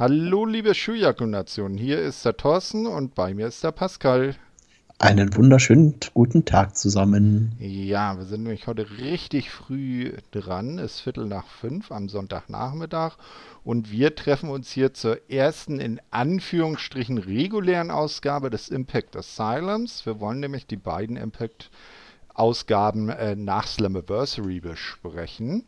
Hallo, liebe Schuhjaku-Nation. Hier ist der Thorsten und bei mir ist der Pascal. Einen wunderschönen guten Tag zusammen. Ja, wir sind nämlich heute richtig früh dran. Es ist Viertel nach fünf am Sonntagnachmittag und wir treffen uns hier zur ersten in Anführungsstrichen regulären Ausgabe des Impact Asylums. Wir wollen nämlich die beiden Impact-Ausgaben äh, nach Slammiversary besprechen.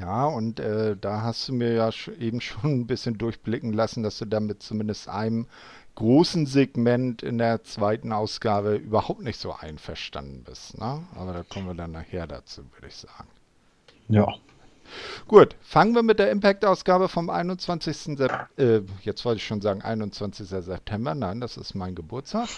Ja, und äh, da hast du mir ja eben schon ein bisschen durchblicken lassen, dass du damit zumindest einem großen Segment in der zweiten Ausgabe überhaupt nicht so einverstanden bist. Ne? Aber da kommen wir dann nachher dazu, würde ich sagen. Ja. Gut, fangen wir mit der Impact-Ausgabe vom 21. September. Äh, jetzt wollte ich schon sagen 21. September. Nein, das ist mein Geburtstag.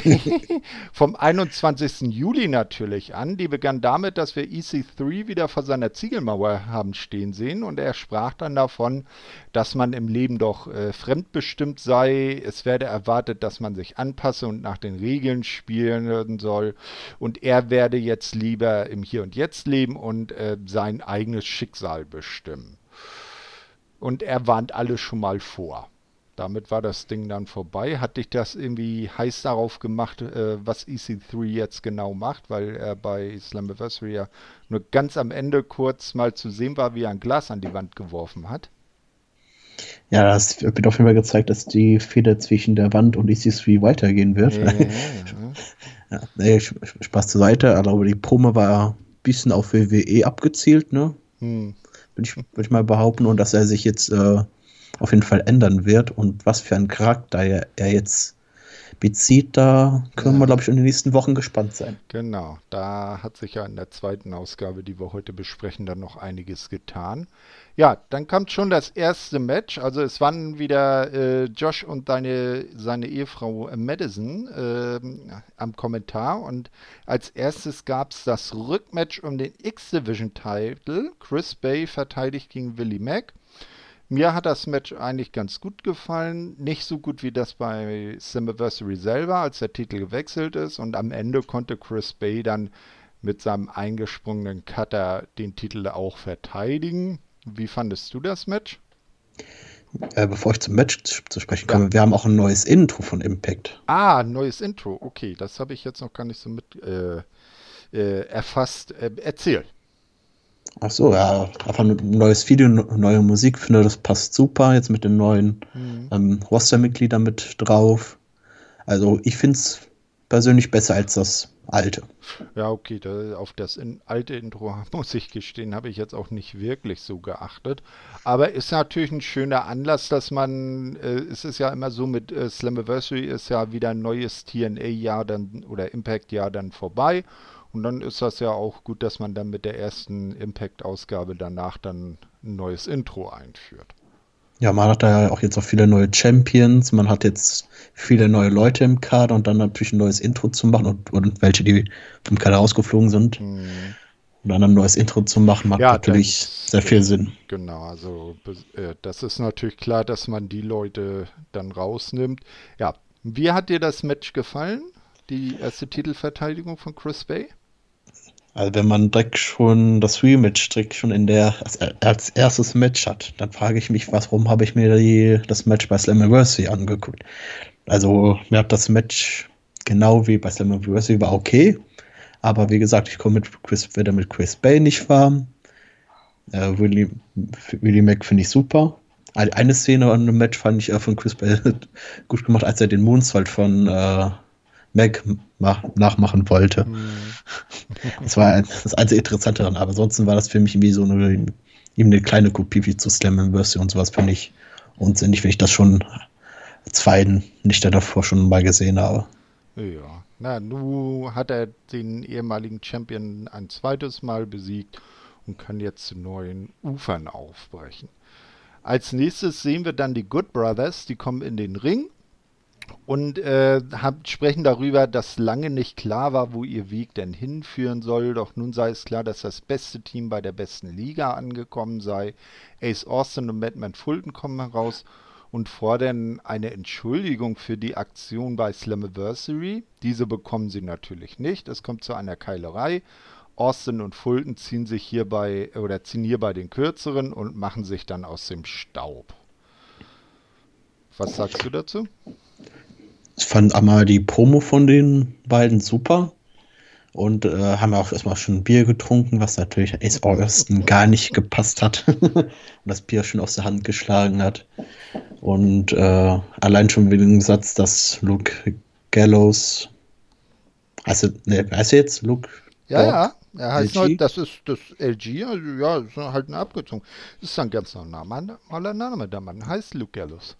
vom 21. Juli natürlich an. Die begann damit, dass wir EC3 wieder vor seiner Ziegelmauer haben stehen sehen. Und er sprach dann davon, dass man im Leben doch äh, fremdbestimmt sei. Es werde erwartet, dass man sich anpasse und nach den Regeln spielen soll. Und er werde jetzt lieber im Hier und Jetzt leben und äh, sein eigenes Schicksal bestimmen. Und er warnt alle schon mal vor. Damit war das Ding dann vorbei. Hat dich das irgendwie heiß darauf gemacht, äh, was EC3 jetzt genau macht, weil er bei Slammiversary ja nur ganz am Ende kurz mal zu sehen war, wie er ein Glas an die Wand geworfen hat? Ja, das wird auf jeden Fall gezeigt, dass die Feder zwischen der Wand und EC3 weitergehen wird. Ja, ja, ja. Spaß zur Seite, aber die Promo war ein bisschen auf WWE abgezielt, ne? Hm. Würde ich, würd ich mal behaupten, und dass er sich jetzt äh, auf jeden Fall ändern wird und was für ein Charakter er, er jetzt bezieht, da können wir, glaube ich, in den nächsten Wochen gespannt sein. Genau, da hat sich ja in der zweiten Ausgabe, die wir heute besprechen, dann noch einiges getan. Ja, dann kommt schon das erste Match. Also es waren wieder äh, Josh und deine, seine Ehefrau Madison äh, am Kommentar. Und als erstes gab es das Rückmatch um den X-Division-Title. Chris Bay verteidigt gegen Willie Mack. Mir hat das Match eigentlich ganz gut gefallen. Nicht so gut wie das bei Slammiversary selber, als der Titel gewechselt ist. Und am Ende konnte Chris Bay dann mit seinem eingesprungenen Cutter den Titel auch verteidigen. Wie fandest du das Match? Äh, bevor ich zum Match zu sprechen komme, ja. wir haben auch ein neues Intro von Impact. Ah, ein neues Intro. Okay, das habe ich jetzt noch gar nicht so mit äh, äh, erfasst. Äh, erzähl. Ach so, ja, einfach ein neues Video, neue Musik, finde das passt super, jetzt mit den neuen mhm. ähm, Roster-Mitgliedern mit drauf. Also ich finde es persönlich besser als das alte. Ja, okay, da, auf das in, alte Intro, muss ich gestehen, habe ich jetzt auch nicht wirklich so geachtet. Aber ist natürlich ein schöner Anlass, dass man, äh, es ist ja immer so mit äh, Slammiversary ist ja wieder ein neues TNA-Jahr dann oder Impact-Jahr dann vorbei. Und dann ist das ja auch gut, dass man dann mit der ersten Impact-Ausgabe danach dann ein neues Intro einführt. Ja, man hat da ja auch jetzt auch viele neue Champions, man hat jetzt viele neue Leute im Kader und dann natürlich ein neues Intro zu machen und, und welche, die vom Kader rausgeflogen sind. Mhm. Und dann ein neues Intro zu machen, macht ja, natürlich das, sehr viel Sinn. Genau, also äh, das ist natürlich klar, dass man die Leute dann rausnimmt. Ja, wie hat dir das Match gefallen? Die erste Titelverteidigung von Chris Bay? Also wenn man direkt schon das Rematch direkt schon in der als, als erstes Match hat, dann frage ich mich, warum habe ich mir die, das Match bei Slammiversary angeguckt? Also mir hat das Match genau wie bei Slammiversary war okay, aber wie gesagt, ich komme mit Chris, werde mit Chris Bay nicht warm. Äh, Willie, Willie Mac finde ich super. Eine Szene an dem Match fand ich äh, von Chris Bay gut gemacht, als er den Moonsault von äh, Mac nachmachen wollte. Mhm. Das war das einzige Interessante daran, aber ansonsten war das für mich irgendwie so eine, eben eine kleine Kopie wie zu Slammiversary und sowas finde ich unsinnig, wenn ich das schon zwei nicht davor schon mal gesehen habe. Ja, na, nun hat er den ehemaligen Champion ein zweites Mal besiegt und kann jetzt zu neuen Ufern aufbrechen. Als nächstes sehen wir dann die Good Brothers, die kommen in den Ring und äh, hab, sprechen darüber, dass lange nicht klar war, wo ihr Weg denn hinführen soll. Doch nun sei es klar, dass das beste Team bei der besten Liga angekommen sei. Ace Austin und Madman Fulton kommen heraus und fordern eine Entschuldigung für die Aktion bei Slammiversary. Diese bekommen sie natürlich nicht. Es kommt zu einer Keilerei. Austin und Fulton ziehen sich hierbei oder ziehen hierbei den kürzeren und machen sich dann aus dem Staub. Was sagst du dazu? Ich fand einmal die Promo von den beiden super und äh, haben auch erstmal schon Bier getrunken, was natürlich Ace Austin gar nicht gepasst hat und das Bier schon aus der Hand geschlagen hat. Und äh, allein schon wegen dem Satz, dass Luke Gallows, also, ne, heißt er jetzt Luke? Ja, ja, er heißt? Halt, das ist das LG, also ja, ist halt ein abgezogen. Das ist ein ganz normaler Name, der Mann heißt Luke Gallows.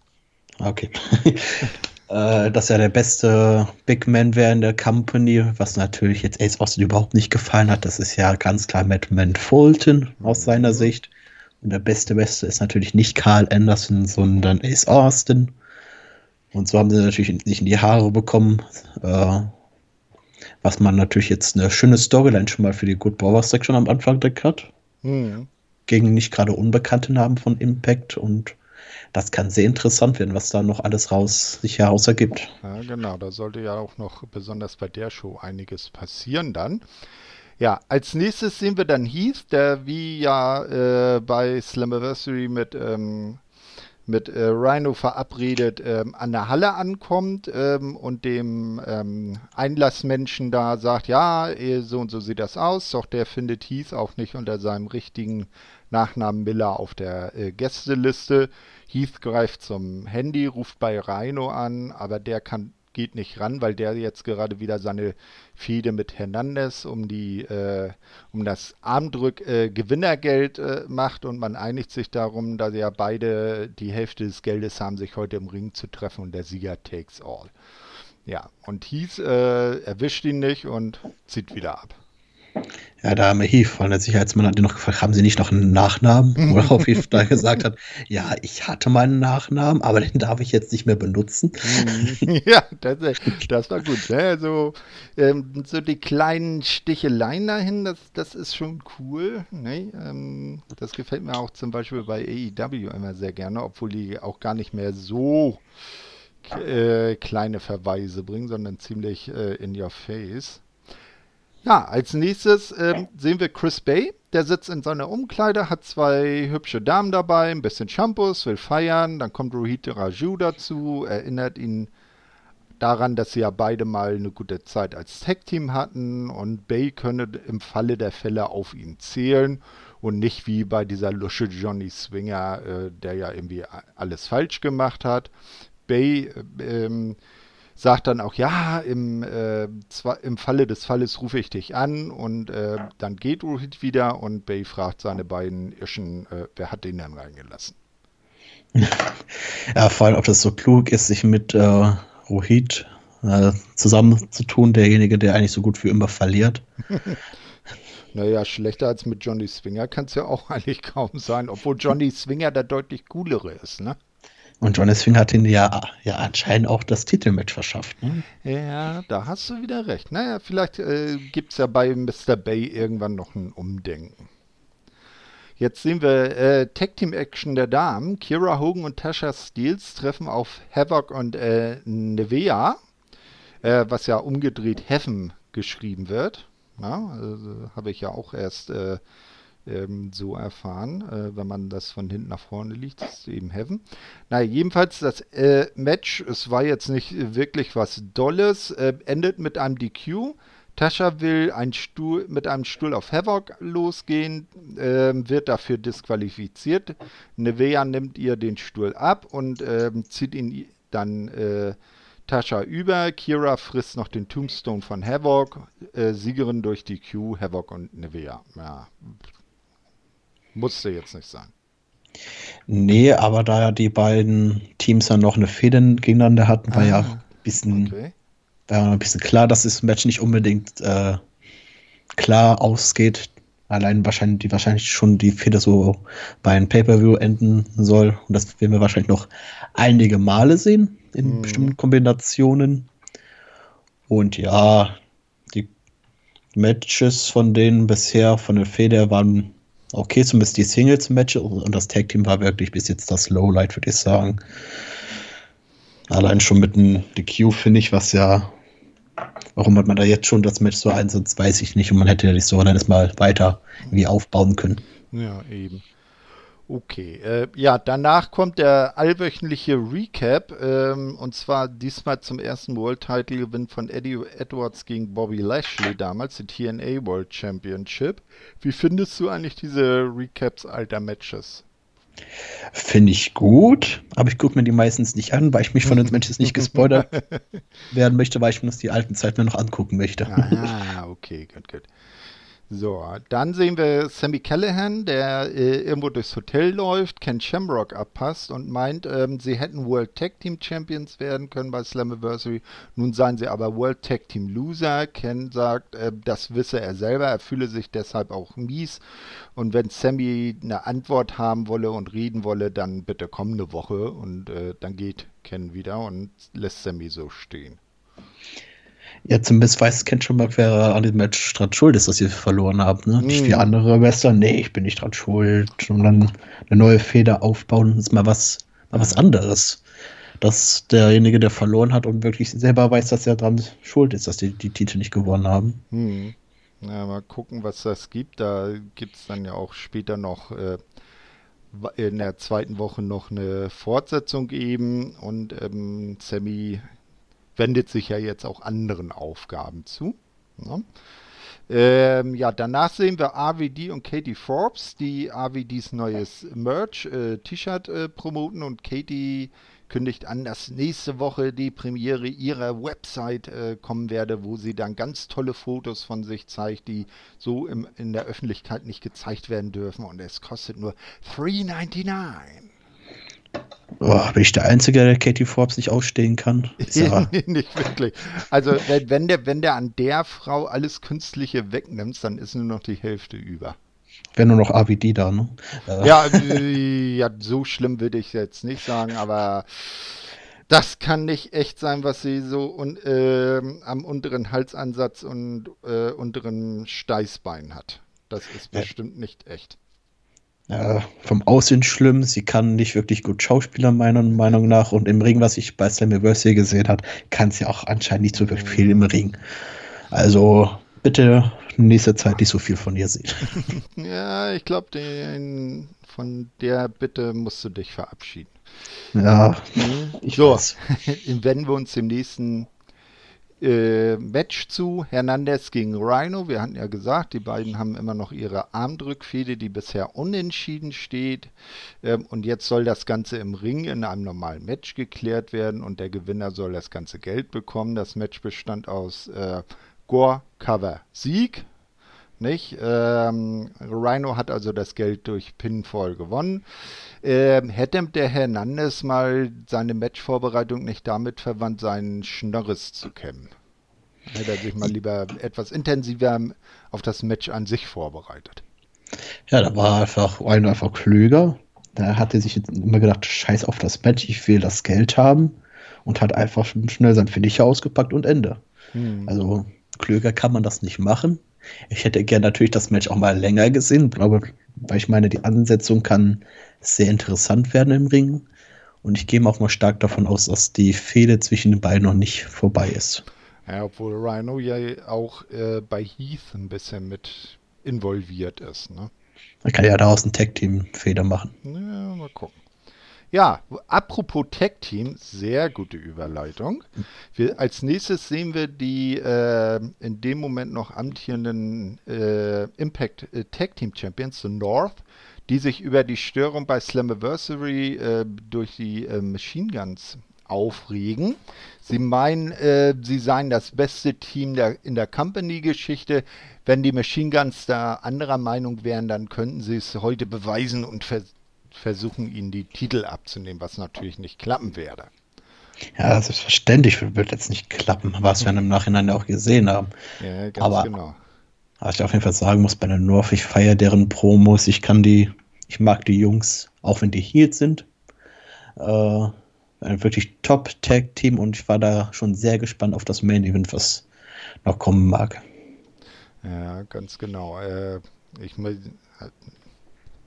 Okay. äh, dass er der beste Big Man wäre in der Company, was natürlich jetzt Ace Austin überhaupt nicht gefallen hat. Das ist ja ganz klar Matt Man Fulton aus seiner mhm. Sicht. Und der beste Beste ist natürlich nicht Carl Anderson, sondern Ace Austin. Und so haben sie natürlich nicht in die Haare bekommen. Äh, was man natürlich jetzt eine schöne Storyline schon mal für die Good Brothers Section am Anfang direkt hat. Mhm. Gegen nicht gerade unbekannte Namen von Impact und das kann sehr interessant werden, was da noch alles raus sich heraus ergibt. Ja, genau, da sollte ja auch noch besonders bei der Show einiges passieren dann. Ja, als nächstes sehen wir dann Heath, der wie ja äh, bei Slammiversary mit, ähm, mit äh, Rhino verabredet ähm, an der Halle ankommt ähm, und dem ähm, Einlassmenschen da sagt, ja, eh, so und so sieht das aus, doch der findet Heath auch nicht unter seinem richtigen Nachnamen Miller auf der äh, Gästeliste. Heath greift zum Handy, ruft bei Rhino an, aber der kann, geht nicht ran, weil der jetzt gerade wieder seine Fehde mit Hernandez um die äh, um das Armdrück äh, äh, macht und man einigt sich darum, dass ja beide die Hälfte des Geldes haben, sich heute im Ring zu treffen und der Sieger takes all. Ja, und Heath äh, erwischt ihn nicht und zieht wieder ab. Ja, da haben wir Heath von der Sicherheitsmann hat ihn noch gefragt, haben Sie nicht noch einen Nachnamen? Worauf Heath da gesagt hat, ja, ich hatte meinen Nachnamen, aber den darf ich jetzt nicht mehr benutzen. ja, das, das war gut. Ne? Also, ähm, so die kleinen Sticheleien dahin, das, das ist schon cool. Ne? Ähm, das gefällt mir auch zum Beispiel bei AEW immer sehr gerne, obwohl die auch gar nicht mehr so äh, kleine Verweise bringen, sondern ziemlich äh, in your face. Ja, als nächstes ähm, sehen wir Chris Bay. Der sitzt in seiner Umkleide, hat zwei hübsche Damen dabei, ein bisschen Shampoos, will feiern. Dann kommt Rohit Raju dazu, erinnert ihn daran, dass sie ja beide mal eine gute Zeit als Tag-Team hatten und Bay könne im Falle der Fälle auf ihn zählen und nicht wie bei dieser Lusche Johnny Swinger, äh, der ja irgendwie alles falsch gemacht hat. Bay äh, ähm, sagt dann auch, ja, im, äh, zwar, im Falle des Falles rufe ich dich an und äh, dann geht Rohit wieder und Bay fragt seine beiden Irschen, äh, wer hat den denn reingelassen? Ja, vor allem, ob das so klug ist, sich mit äh, Rohit äh, zusammenzutun, derjenige, der eigentlich so gut wie immer verliert. Naja, schlechter als mit Johnny Swinger kann es ja auch eigentlich kaum sein, obwohl Johnny Swinger der deutlich coolere ist, ne? Und Johnny Swing hat ihn ja, ja anscheinend auch das Titelmatch verschafft. Ne? Ja, da hast du wieder recht. Naja, vielleicht äh, gibt es ja bei Mr. Bay irgendwann noch ein Umdenken. Jetzt sehen wir äh, Tag Team Action der Damen. Kira Hogan und Tasha Steels treffen auf Havoc und äh, Nevea, äh, was ja umgedreht Heaven geschrieben wird. Also, Habe ich ja auch erst äh, ähm, so erfahren, äh, wenn man das von hinten nach vorne liegt. Ist eben Heaven. Na, jedenfalls das äh, Match, es war jetzt nicht wirklich was Dolles, äh, endet mit einem DQ. Tascha will ein Stuhl, mit einem Stuhl auf Havoc losgehen, ähm, wird dafür disqualifiziert. Nevea nimmt ihr den Stuhl ab und ähm, zieht ihn dann äh, Tascha über. Kira frisst noch den Tombstone von Havoc. Äh, Siegerin durch die Q, Havoc und Nevea. Ja, musste jetzt nicht sein. Nee, aber da ja die beiden Teams ja noch eine Fehde gegeneinander hatten, war ah, ja ein bisschen, okay. war ja ein bisschen klar, dass das Match nicht unbedingt äh, klar ausgeht. Allein wahrscheinlich, die wahrscheinlich schon die Fehde so bei einem Pay-Per-View enden soll. Und das werden wir wahrscheinlich noch einige Male sehen in hm. bestimmten Kombinationen. Und ja, die Matches von denen bisher, von der Fehde, waren okay, zumindest die Singles-Matches und das Tag-Team war wirklich bis jetzt das Lowlight, würde ich sagen. Allein schon mit dem DQ finde ich, was ja, warum hat man da jetzt schon das Match so einsetzt, weiß ich nicht. Und man hätte ja die Storyline mal weiter wie aufbauen können. Ja, eben. Okay, äh, ja, danach kommt der allwöchentliche Recap ähm, und zwar diesmal zum ersten World Title Gewinn von Eddie Edwards gegen Bobby Lashley damals, die TNA World Championship. Wie findest du eigentlich diese Recaps alter Matches? Finde ich gut, aber ich gucke mir die meistens nicht an, weil ich mich von den Matches nicht gespoilert werden möchte, weil ich mir das die alten Zeit mir noch angucken möchte. Ah, okay, gut, gut. So, dann sehen wir Sammy Callahan, der äh, irgendwo durchs Hotel läuft, Ken Shamrock abpasst und meint, ähm, sie hätten World Tag Team Champions werden können bei Slammiversary. Nun seien sie aber World Tag Team Loser. Ken sagt, äh, das wisse er selber, er fühle sich deshalb auch mies. Und wenn Sammy eine Antwort haben wolle und reden wolle, dann bitte kommende Woche. Und äh, dann geht Ken wieder und lässt Sammy so stehen. Ja, zumindest weiß Ken schon mal, wer an dem Match dran schuld ist, dass sie verloren haben. Ne? Nicht wie Mhm. andere Wrestler, nee, ich bin nicht dran schuld. Und dann eine neue Feder aufbauen, ist mal was, mal was anderes. Dass derjenige, der verloren hat und wirklich selber weiß, dass er dran schuld ist, dass die die Titel nicht gewonnen haben. Hm. Ja, mal gucken, was das gibt. Da gibt es dann ja auch später noch äh, in der zweiten Woche noch eine Fortsetzung eben und ähm, Sammy wendet sich ja jetzt auch anderen Aufgaben zu. Ne? Ähm, ja, danach sehen wir RVD und Katie Forbes, die RVDs neues Merch, äh, äh, promoten und Katie kündigt an, dass nächste Woche die Premiere ihrer Website äh, kommen werde, wo sie dann ganz tolle Fotos von sich zeigt, die so im, in der Öffentlichkeit nicht gezeigt werden dürfen und es kostet nur 3,99. Boah, bin ich der Einzige, der Katie Forbes nicht ausstehen kann? Ja, nicht wirklich. Also wenn, der, wenn der an der Frau alles Künstliche wegnimmt, dann ist nur noch die Hälfte über. wäre nur noch AVD da, ne? Äh, Ja, äh, ja, so schlimm würde ich jetzt nicht sagen, aber das kann nicht echt sein, was sie so un, ähm, am unteren Halsansatz und äh, unteren Steißbein hat. Das ist Ja. bestimmt nicht echt. Äh, vom Aussehen schlimm, sie kann nicht wirklich gut Schauspieler meiner Meinung nach und im Ring, was ich bei Slammiversary gesehen habe, kann sie auch anscheinend nicht so wirklich viel im Ring. Also bitte in nächster Zeit nicht so viel von ihr sehen. Ja, ich glaube, von der Bitte musst du dich verabschieden. Ja, ich So, weiß. wenden wir uns dem nächsten äh, Match zu. Hernandez gegen Rhino. Wir hatten ja gesagt, die beiden haben immer noch ihre Armdrückfehde, die bisher unentschieden steht. Ähm, und jetzt soll das Ganze im Ring in einem normalen Match geklärt werden und der Gewinner soll das ganze Geld bekommen. Das Match bestand aus äh, Gore, Cover, Sieg. Nicht? Ähm, Rhino hat also das Geld durch Pinfall gewonnen. Ähm, hätte der Hernandez mal seine Matchvorbereitung nicht damit verwandt, seinen Schnörres zu kämmen? Hätte er sich mal lieber etwas intensiver auf das Match an sich vorbereitet. Ja, da war einfach Rhino einfach klüger. Da hat er sich jetzt immer gedacht, scheiß auf das Match, ich will das Geld haben. Und hat einfach schnell sein Finisher ausgepackt und Ende. Hm. Also klüger kann man das nicht machen. Ich hätte gern natürlich das Match auch mal länger gesehen, glaube, weil ich meine, die Ansetzung kann sehr interessant werden im Ring. Und ich gehe auch mal stark davon aus, dass die Fehde zwischen den beiden noch nicht vorbei ist. Ja, obwohl Rhino ja auch äh, bei Heath ein bisschen mit involviert ist. Ne? Man kann ja daraus ein Tag-Team-Feder machen. Ja, mal gucken. Ja, apropos Tag Team, sehr gute Überleitung. Wir, als nächstes sehen wir die äh, in dem Moment noch amtierenden äh, Impact äh, Tag Team Champions, The North, die sich über die Störung bei Slammiversary äh, durch die äh, Machine Guns aufregen. Sie meinen, äh, sie seien das beste Team der, in der Company-Geschichte. Wenn die Machine Guns da anderer Meinung wären, dann könnten sie es heute beweisen und versuchen, ihnen die Titel abzunehmen, was natürlich nicht klappen werde. Ja, selbstverständlich wird jetzt nicht klappen, was wir im Nachhinein auch gesehen haben. Ja, ganz Aber- genau. Was ich auf jeden Fall sagen muss, bei der North, ich feiere deren Promos, ich kann die, ich mag die Jungs, auch wenn die Heels sind. Äh, ein wirklich Top-Tag-Team und ich war da schon sehr gespannt auf das Main-Event, was noch kommen mag. Ja, ganz genau. Äh, ich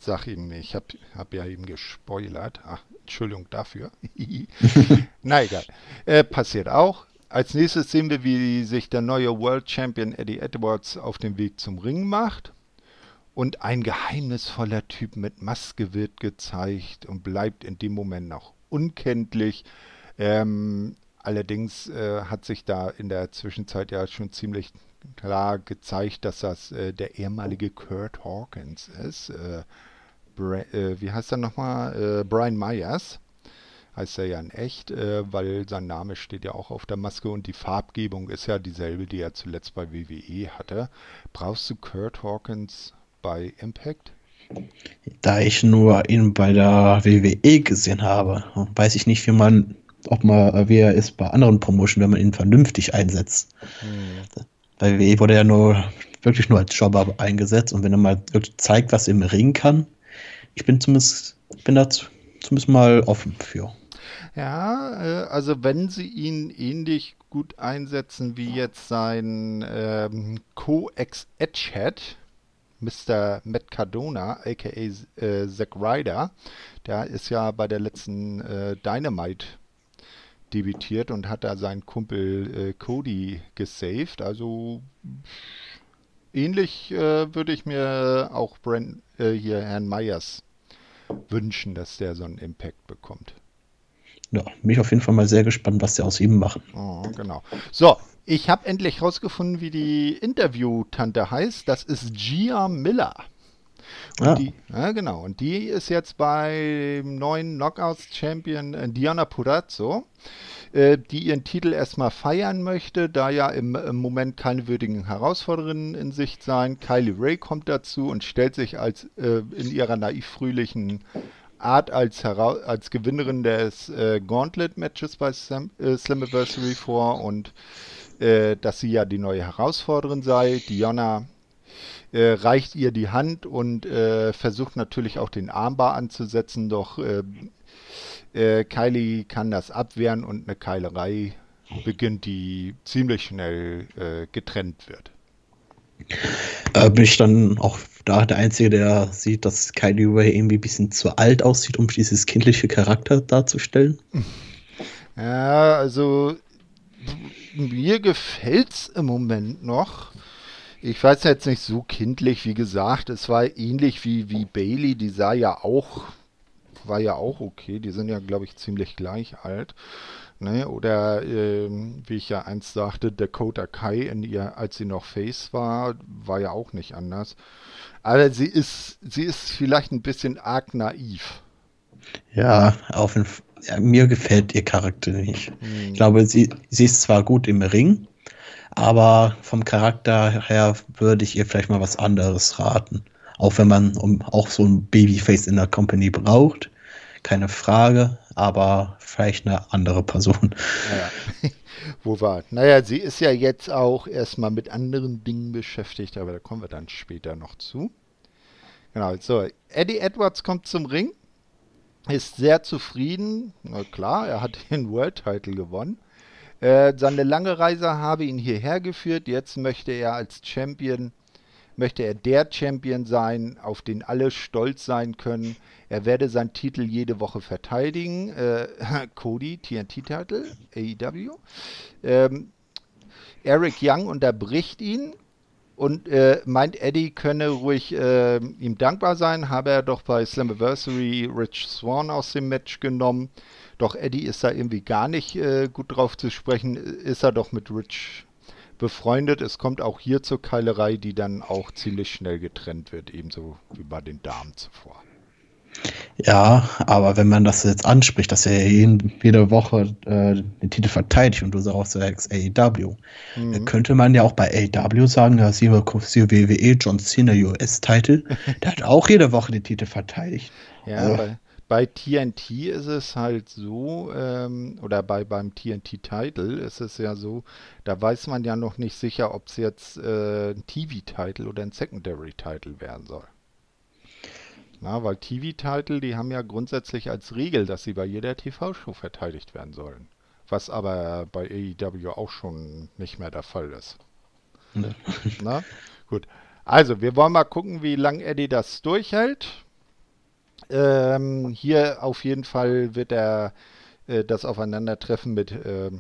sag ihm, ich habe hab ja eben gespoilert. Ach, Entschuldigung dafür. Na egal. Äh, passiert auch. Als nächstes sehen wir, wie sich der neue World Champion Eddie Edwards auf den Weg zum Ring macht. Und ein geheimnisvoller Typ mit Maske wird gezeigt und bleibt in dem Moment noch unkenntlich. Ähm, allerdings äh, hat sich da in der Zwischenzeit ja schon ziemlich klar gezeigt, dass das äh, der ehemalige Kurt Hawkins ist. Äh, äh wie heißt er nochmal? Äh, Brian Myers heißt er ja in echt, äh, weil sein Name steht ja auch auf der Maske und die Farbgebung ist ja dieselbe, die er zuletzt bei WWE hatte. Brauchst du Kurt Hawkins bei Impact? Da ich nur ihn bei der WWE gesehen habe, weiß ich nicht, wie man, ob man, wie er ist bei anderen Promotionen, wenn man ihn vernünftig einsetzt. Hm. Bei WWE wurde er nur wirklich nur als Jobber eingesetzt und wenn er mal wirklich zeigt, was er im Ring kann, ich bin zumindest, bin da zumindest mal offen für. Ja, äh, also wenn sie ihn ähnlich gut einsetzen wie jetzt sein ähm, Co-Ex-Edgehead, Mr. Matt Cardona, aka äh, Zack Ryder, der ist ja bei der letzten äh, Dynamite debütiert und hat da seinen Kumpel äh, Cody gesaved. Also ähnlich äh, würde ich mir auch Brand, äh, hier Herrn Myers wünschen, dass der so einen Impact bekommt. Ja, mich auf jeden Fall mal sehr gespannt, was sie aus ihm machen. Oh, genau. So, ich habe endlich rausgefunden, wie die Interviewtante heißt. Das ist Gia Miller. Und ah. die, ja, genau. Und die ist jetzt beim neuen Knockouts-Champion äh, Diana Purazzo, äh, die ihren Titel erstmal feiern möchte, da ja im, im, Moment keine würdigen Herausforderinnen in Sicht sein. Kylie Ray kommt dazu und stellt sich als äh, in ihrer naiv-fröhlichen Art als, als Gewinnerin des äh, Gauntlet-Matches bei Slam äh, Slammiversary vor und äh, dass sie ja die neue Herausforderin sei. Diana äh, reicht ihr die Hand und äh, versucht natürlich auch den Armbar anzusetzen, doch äh, äh, Kylie kann das abwehren und eine Keilerei beginnt, die ziemlich schnell äh, getrennt wird. Äh, bin ich dann auch da der Einzige, der sieht, dass Kylie Ray irgendwie ein bisschen zu alt aussieht, um dieses kindliche Charakter darzustellen? Ja, also mir gefällt es im Moment noch. Ich weiß jetzt nicht so kindlich, wie gesagt, es war ähnlich wie, wie Bailey, die sah ja auch, war ja auch okay, die sind ja, glaube ich, ziemlich gleich alt. Ne? Oder ähm, wie ich ja einst sagte, Dakota Kai, in ihr, als sie noch Face war, war ja auch nicht anders. Aber sie ist, sie ist vielleicht ein bisschen arg naiv. Ja, auf Fall. Ja, mir gefällt ihr Charakter nicht. Hm. Ich glaube, sie, sie ist zwar gut im Ring, aber vom Charakter her würde ich ihr vielleicht mal was anderes raten. Auch wenn man um, auch so ein Babyface in der Company braucht, keine Frage, aber vielleicht eine andere Person. Ja. Wo war? Naja, sie ist ja jetzt auch erstmal mit anderen Dingen beschäftigt, aber da kommen wir dann später noch zu. Genau, so, Eddie Edwards kommt zum Ring, ist sehr zufrieden. Na klar, er hat den World Title gewonnen. Äh, seine lange Reise habe ihn hierher geführt. Jetzt möchte er als Champion, möchte er der Champion sein, auf den alle stolz sein können. Er werde seinen Titel jede Woche verteidigen. Äh, Cody, TNT-Titel, AEW. Ähm, Eric Young unterbricht ihn und äh, meint, Eddie könne ruhig äh, ihm dankbar sein, habe er doch bei Slammiversary Rich Swan aus dem Match genommen. Doch Eddie ist da irgendwie gar nicht äh, gut drauf zu sprechen, ist er doch mit Rich befreundet. Es kommt auch hier zur Keilerei, die dann auch ziemlich schnell getrennt wird, ebenso wie bei den Damen zuvor. Ja, aber wenn man das jetzt anspricht, dass er jede Woche äh, den Titel verteidigt und du sagst, sagst AEW, mhm. dann könnte man ja auch bei AEW sagen, ja, sie WWE, John Cena US-Titel, der hat auch jede Woche den Titel verteidigt. Ja, also, bei, bei, TNT ist es halt so, ähm, oder bei beim TNT-Titel ist es ja so, da weiß man ja noch nicht sicher, ob es jetzt äh, ein TV-Titel oder ein Secondary-Titel werden soll. Na, weil TV-Titel, die haben ja grundsätzlich als Regel, dass sie bei jeder TV-Show verteidigt werden sollen. Was aber bei AEW auch schon nicht mehr der Fall ist. Ne. Na, gut. Also, wir wollen mal gucken, wie lange Eddie das durchhält. Ähm, hier auf jeden Fall wird er äh, das Aufeinandertreffen mit äh,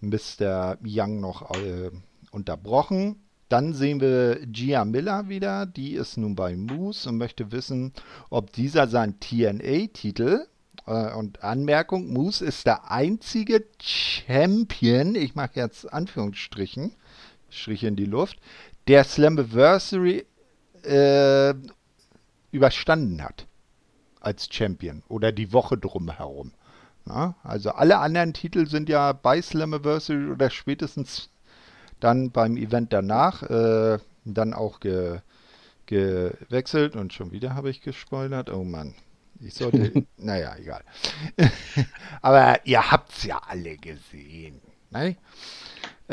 Mr. Young noch äh, unterbrochen. dann sehen wir Gia Miller wieder, die ist nun bei Moose und möchte wissen, ob dieser sein TNA-Titel äh, und Anmerkung, Moose ist der einzige Champion, ich mache jetzt Anführungsstrichen, Striche in die Luft, der Slammiversary äh, überstanden hat als Champion oder die Woche drumherum. Na, also alle anderen Titel sind ja bei Slammiversary oder spätestens dann beim Event danach äh, dann auch ge, gewechselt und schon wieder habe ich gespoilert. Oh Mann, ich sollte, naja, egal. Aber ihr habt es ja alle gesehen. Ne?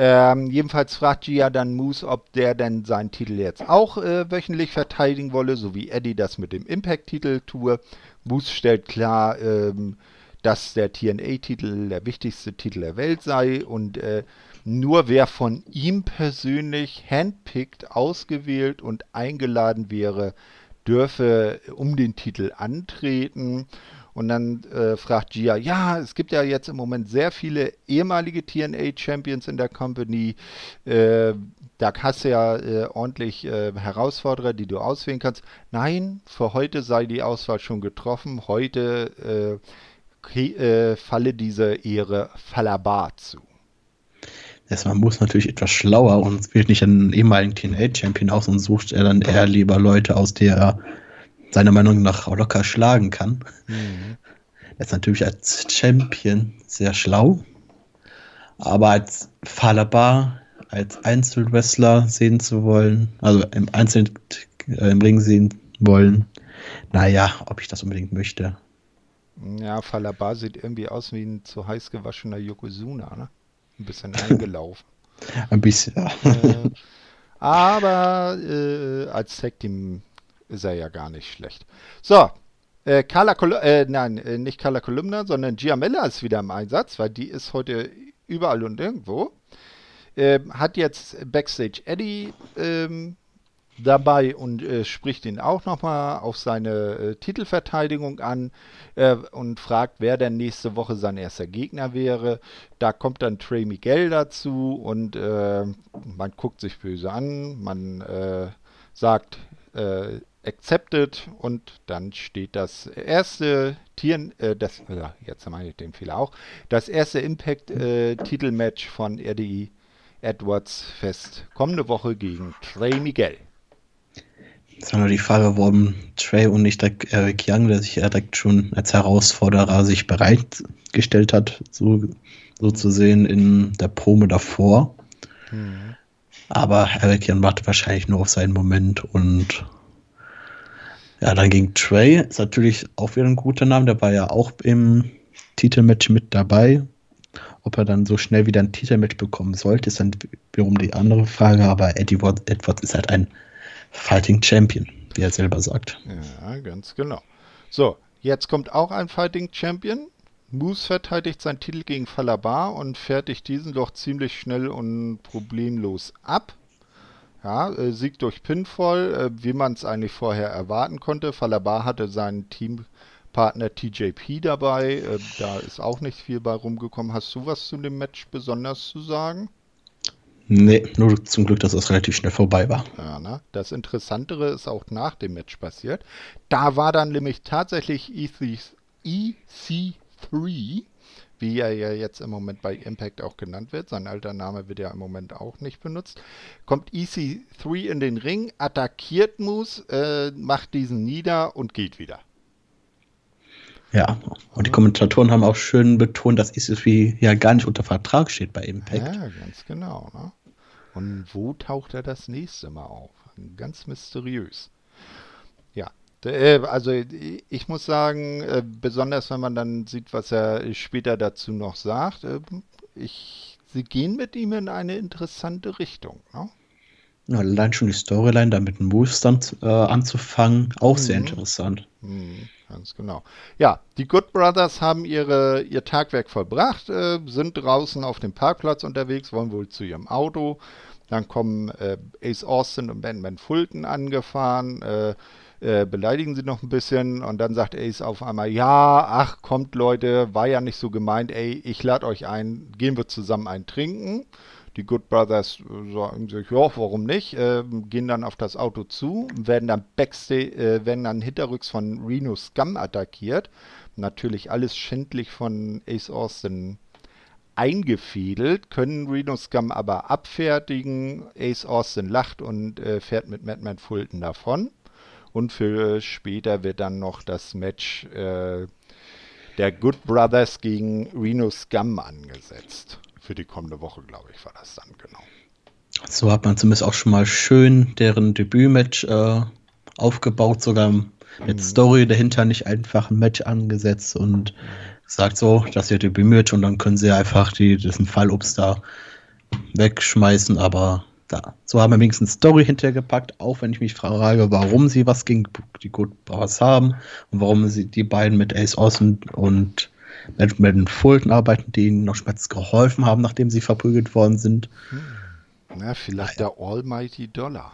Ähm, jedenfalls fragt Gia dann Moose, ob der denn seinen Titel jetzt auch äh, wöchentlich verteidigen wolle, so wie Eddie das mit dem Impact-Titel tue. Moose stellt klar, ähm, dass der TNA-Titel der wichtigste Titel der Welt sei und äh, nur wer von ihm persönlich handpicked, ausgewählt und eingeladen wäre, dürfe um den Titel antreten. Und dann äh, fragt Gia, ja, es gibt ja jetzt im Moment sehr viele ehemalige TNA-Champions in der Company. Äh, da hast du ja äh, ordentlich äh, Herausforderer, die du auswählen kannst. Nein, für heute sei die Auswahl schon getroffen. Heute äh, äh, falle diese Ehre Falabar zu. man muss natürlich etwas schlauer und wählt nicht einen ehemaligen TNA-Champion aus und sucht er dann eher lieber Leute aus, die er seiner Meinung nach locker schlagen kann. Mhm. Er ist natürlich als Champion sehr schlau, aber als Falabar, als Einzelwrestler sehen zu wollen, also im Einzel äh, im Ring sehen wollen, naja, ob ich das unbedingt möchte. Ja, Falabar sieht irgendwie aus wie ein zu heiß gewaschener Yokozuna, ne? Ein bisschen eingelaufen. ein bisschen, ja. Äh, aber äh, als Tag Team ist er ja gar nicht schlecht. So, äh, Carla Col äh, nein, äh, nicht Carla Kolumna, sondern Giamella ist wieder im Einsatz, weil die ist heute überall und irgendwo. Ähm, hat jetzt Backstage Eddie ähm, dabei und äh, spricht ihn auch nochmal auf seine äh, Titelverteidigung an äh, und fragt, wer denn nächste Woche sein erster Gegner wäre. Da kommt dann Trey Miguel dazu und äh, man guckt sich böse an, man sagt, äh, accepted und dann steht das erste Tier, äh, das, äh, jetzt meine ich den Fehler auch, das erste Impact-Titelmatch äh, von RDI Edwards fest. Kommende Woche gegen Trey Miguel. Es war nur die Frage, warum Trey und nicht direkt Eric Young, der sich direkt schon als Herausforderer sich bereitgestellt hat, so, so zu sehen in der Probe davor. Hm. Aber Eric Young wartet wahrscheinlich nur auf seinen Moment und ja, dann gegen Trey ist natürlich auch wieder ein guter Name. Der war ja auch im Titelmatch mit dabei. Ob er dann so schnell wieder ein Titelmatch bekommen sollte, ist dann wiederum die andere Frage. Aber Eddie Edwards ist halt ein Fighting Champion, wie er selber sagt. Ja, ganz genau. So, jetzt kommt auch ein Fighting Champion. Moose verteidigt seinen Titel gegen Falabar und fertigt diesen doch ziemlich schnell und problemlos ab. Ja, äh, Sieg durch Pinfall, äh, wie man es eigentlich vorher erwarten konnte. Falabar hatte seinen Teampartner TJP dabei. Äh, da ist auch nicht viel bei rumgekommen. Hast du was zu dem Match besonders zu sagen? Nee, nur zum Glück, dass es relativ schnell vorbei war. Ja, ne? Das Interessantere ist auch nach dem Match passiert. Da war dann nämlich tatsächlich EC3 wie er ja jetzt im Moment bei Impact auch genannt wird. Sein alter Name wird ja im Moment auch nicht benutzt. Kommt EC3 in den Ring, attackiert Moose, äh, macht diesen nieder und geht wieder. Ja, und die Kommentatoren haben auch schön betont, dass EC3 ja gar nicht unter Vertrag steht bei Impact. Ja, ganz genau. Ne? Und wo taucht er das nächste Mal auf? Ganz mysteriös. Äh, also ich muss sagen, äh, besonders wenn man dann sieht, was er später dazu noch sagt, äh, ich, sie gehen mit ihm in eine interessante Richtung. Ne? Ja, allein schon die Storyline, da mit dem Movestand äh, anzufangen, auch mhm. sehr interessant. Mhm, ganz genau. Ja, die Good Brothers haben ihre, ihr Tagwerk vollbracht, äh, sind draußen auf dem Parkplatz unterwegs, wollen wohl zu ihrem Auto. Dann kommen äh, Ace Austin und Ben Ben Fulton angefahren äh, beleidigen sie noch ein bisschen und dann sagt Ace auf einmal, ja, ach kommt Leute, war ja nicht so gemeint, ey, ich lade euch ein, gehen wir zusammen ein trinken. Die Good Brothers äh, sagen sich, ja, warum nicht? Äh, gehen dann auf das Auto zu, werden dann Backstage, äh, werden dann hinterrücks von Reno Scum attackiert. Natürlich alles schändlich von Ace Austin eingefädelt, können Reno Scum aber abfertigen. Ace Austin lacht und äh, fährt mit Madman Fulton davon. Und für später wird dann noch das Match äh, der Good Brothers gegen Reno Scum angesetzt. Für die kommende Woche, glaube ich, war das dann genau. So hat man zumindest auch schon mal schön deren Debütmatch äh, aufgebaut, sogar mit mhm. Story dahinter, nicht einfach ein Match angesetzt und sagt so, dass ihr Debütmatch und dann können sie einfach die, diesen Fallobst da wegschmeißen, aber da. So haben wir wenigstens Story hintergepackt, auch wenn ich mich frage, warum sie was gegen die Good Brothers haben und warum sie die beiden mit Ace Austin und mit, mit Fulton arbeiten, die ihnen noch Schmerz geholfen haben, nachdem sie verprügelt worden sind. Hm. Na, vielleicht der Almighty Dollar.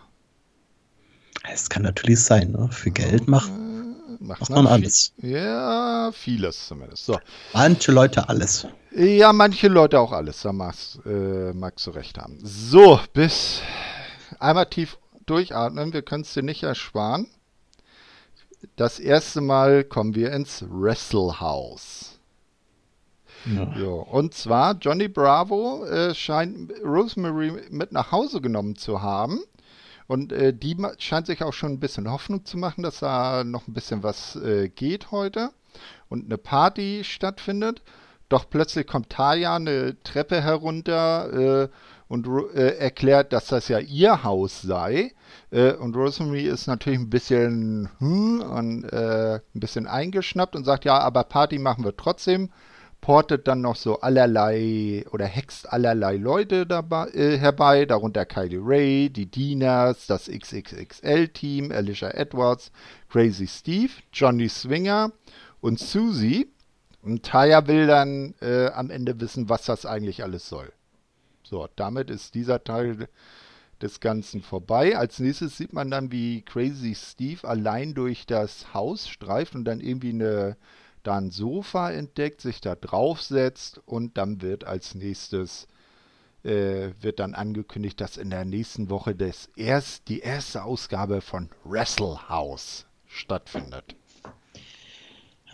Es kann natürlich sein, ne? Für Geld macht, macht, macht man, alles. Ja, vieles zumindest. So. Manche Leute alles. Ja, manche Leute auch alles, da magst, äh, magst du recht haben. So, bis einmal tief durchatmen, wir können es dir nicht ersparen. Das erste Mal kommen wir ins Wrestle House. Ja. Jo, und zwar, Johnny Bravo äh, scheint Rosemary mit nach Hause genommen zu haben. Und äh, die scheint sich auch schon ein bisschen Hoffnung zu machen, dass da noch ein bisschen was äh, geht heute und eine Party stattfindet. Doch plötzlich kommt Taya eine Treppe herunter äh, und äh, erklärt, dass das ja ihr Haus sei. Äh, und Rosemary ist natürlich ein bisschen, hm, und, äh, ein bisschen eingeschnappt und sagt, ja, aber Party machen wir trotzdem. Portet dann noch so allerlei oder hext allerlei Leute dabei, äh, herbei, darunter Kylie Ray, die Dinas, das XXXL-Team, Alicia Edwards, Crazy Steve, Johnny Swinger und Susie. Und Taya will dann äh, am Ende wissen, was das eigentlich alles soll. So, damit ist dieser Teil des Ganzen vorbei. Als nächstes sieht man dann, wie Crazy Steve allein durch das Haus streift und dann irgendwie eine, da ein Sofa entdeckt, sich da draufsetzt und dann wird als nächstes äh, wird dann angekündigt, dass in der nächsten Woche das erst, die erste Ausgabe von Wrestle House stattfindet.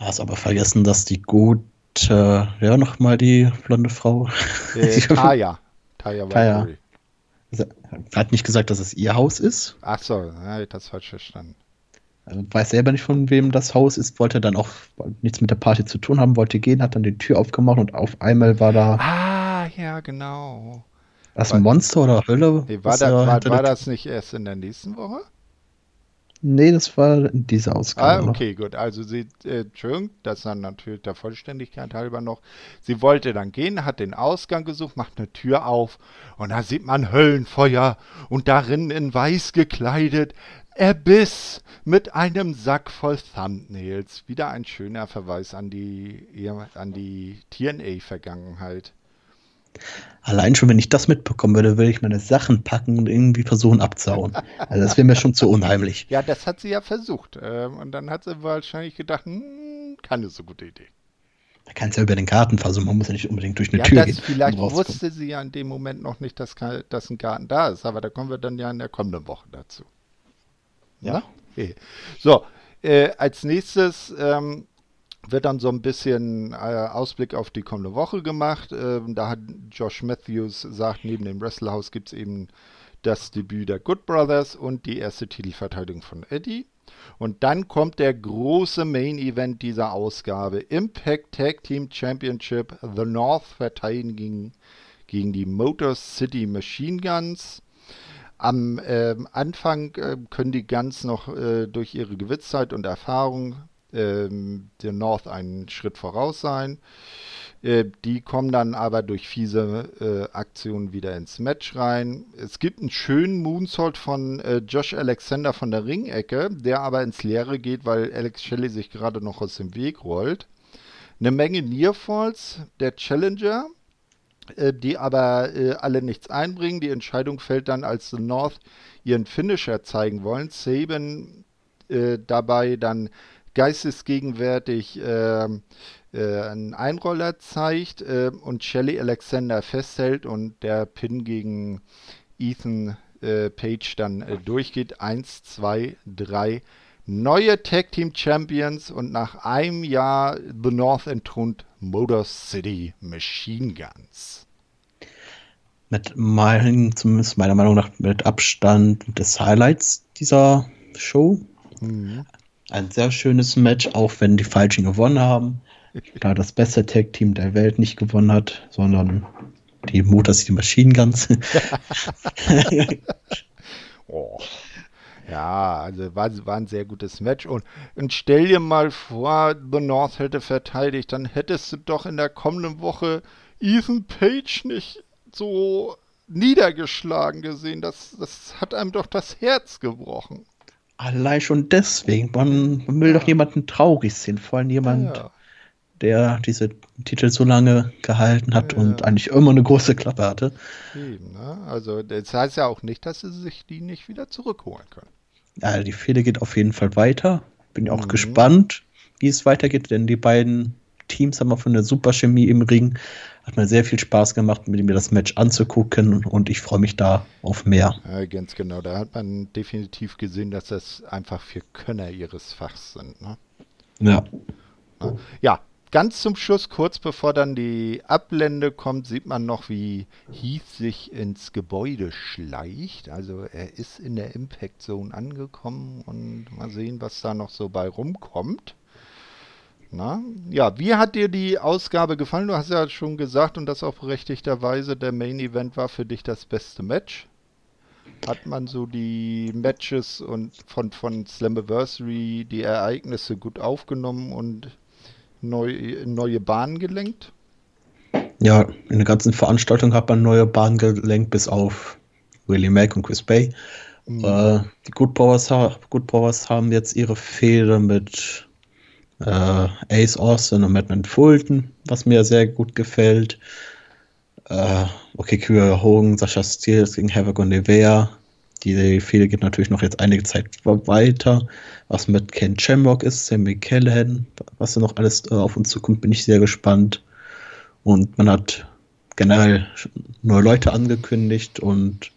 Hast aber vergessen, dass die gute, ja, nochmal die blonde Frau. Äh, Taya. Taya Taya. Hat nicht gesagt, dass es ihr Haus ist. Ach so, ja, das falsch verstanden. Also weiß selber nicht, von wem das Haus ist, wollte dann auch nichts mit der Party zu tun haben, wollte gehen, hat dann die Tür aufgemacht und auf einmal war da. Ah, ja, genau. Was, ein Monster oder Hölle? Nee, war, da, war, war das nicht erst in der nächsten Woche? Nee, das war in dieser Ausgabe. Ah, okay, gut. Also sie, äh, Entschuldigung, das dann natürlich der Vollständigkeit halber noch. Sie wollte dann gehen, hat den Ausgang gesucht, macht eine Tür auf und da sieht man Höllenfeuer und darin in weiß gekleidet Abyss mit einem Sack voll Thumbnails. Wieder ein schöner Verweis an die, an die TNA-Vergangenheit. Allein schon, wenn ich das mitbekommen würde, würde ich meine Sachen packen und irgendwie versuchen abzuhauen. Also das wäre mir schon zu unheimlich. Ja, das hat sie ja versucht. Ähm, und dann hat sie wahrscheinlich gedacht, hm, keine so gute Idee. Man kann es ja über den Garten versuchen, man muss ja nicht unbedingt durch eine ja, Tür das gehen. Vielleicht wusste sie ja in dem Moment noch nicht, dass, dass ein Garten da ist, aber da kommen wir dann ja in der kommenden Woche dazu. Ja. Okay. So, äh, als nächstes ähm, wird dann so ein bisschen äh, Ausblick auf die kommende Woche gemacht. Ähm, da hat Josh Matthews sagt, neben dem Wrestlehouse gibt es eben das Debüt der Good Brothers und die erste Titelverteidigung von Eddie. Und dann kommt der große Main Event dieser Ausgabe. Impact Tag Team Championship. The North verteidigen gegen, die Motor City Machine Guns. Am äh, Anfang äh, können die Guns noch äh, durch ihre Gewitzheit und Erfahrung ähm, der North einen Schritt voraus sein. Äh, die kommen dann aber durch fiese äh, Aktionen wieder ins Match rein. Es gibt einen schönen Moonsault von äh, Josh Alexander von der Ringecke, der aber ins Leere geht, weil Alex Shelley sich gerade noch aus dem Weg rollt. Eine Menge Nearfalls der Challenger, äh, die aber äh, alle nichts einbringen. Die Entscheidung fällt dann, als The North ihren Finisher zeigen wollen. Saban äh, dabei dann geistesgegenwärtig äh, äh, einen Einroller zeigt äh, und Shelly Alexander festhält und der Pin gegen Ethan äh, Page dann äh, durchgeht. Eins, zwei, drei. Neue Tag Team Champions und nach einem Jahr The North entthront Motor City Machine Guns. Mit meinen, zumindest meiner Meinung nach, mit Abstand des Highlights dieser Show. Mhm. Ein sehr schönes Match, auch wenn die Falschen gewonnen haben. Da das beste Tag-Team der Welt nicht gewonnen hat, sondern die Motor City Machine Guns. oh. Ja, also war, war ein sehr gutes Match. Und, und stell dir mal vor, The North hätte verteidigt, dann hättest du doch in der kommenden Woche Ethan Page nicht so niedergeschlagen gesehen. Das, das hat einem doch das Herz gebrochen. Allein schon deswegen. Man, man will ja. doch jemanden traurig sehen. Vor allem jemand, ja. der diese Titel so lange gehalten hat ja. und eigentlich immer eine große Klappe hatte. Eben, ne? Also das heißt ja auch nicht, dass sie sich die nicht wieder zurückholen können. Ja, die Fehde geht auf jeden Fall weiter. Bin auch mhm. gespannt, wie es weitergeht, denn die beiden Teams haben auch eine super Chemie im Ring. Hat mir sehr viel Spaß gemacht, mit mir das Match anzugucken und ich freue mich da auf mehr. Ja, ganz genau. Da hat man definitiv gesehen, dass das einfach für Könner ihres Fachs sind. Ne? Ja. Ja, ganz zum Schluss, kurz bevor dann die Ablende kommt, sieht man noch, wie Heath sich ins Gebäude schleicht. Also er ist in der Impact Zone angekommen und mal sehen, was da noch so bei rumkommt. Na? Ja, wie hat dir die Ausgabe gefallen? Du hast ja schon gesagt und das auch berechtigterweise, der Main Event war für dich das beste Match. Hat man so die Matches und von, von Slammiversary, die Ereignisse gut aufgenommen und neu, neue Bahnen gelenkt? Ja, in der ganzen Veranstaltung hat man neue Bahnen gelenkt, bis auf Willie Mack und Chris Bay. Mhm. Äh, die Good Powers, Good Powers haben jetzt ihre Fehde mit äh, Ace Austin und Madman Fulton, was mir sehr gut gefällt. Äh, okay, Kyrie Hogan, Sascha Steels gegen Havoc und Nevea. Die Fehde geht natürlich noch jetzt einige Zeit weiter. Was mit Ken Shamrock ist, Sammy Callahan, was da noch alles äh, auf uns zukommt, bin ich sehr gespannt. Und man hat generell neue Leute angekündigt und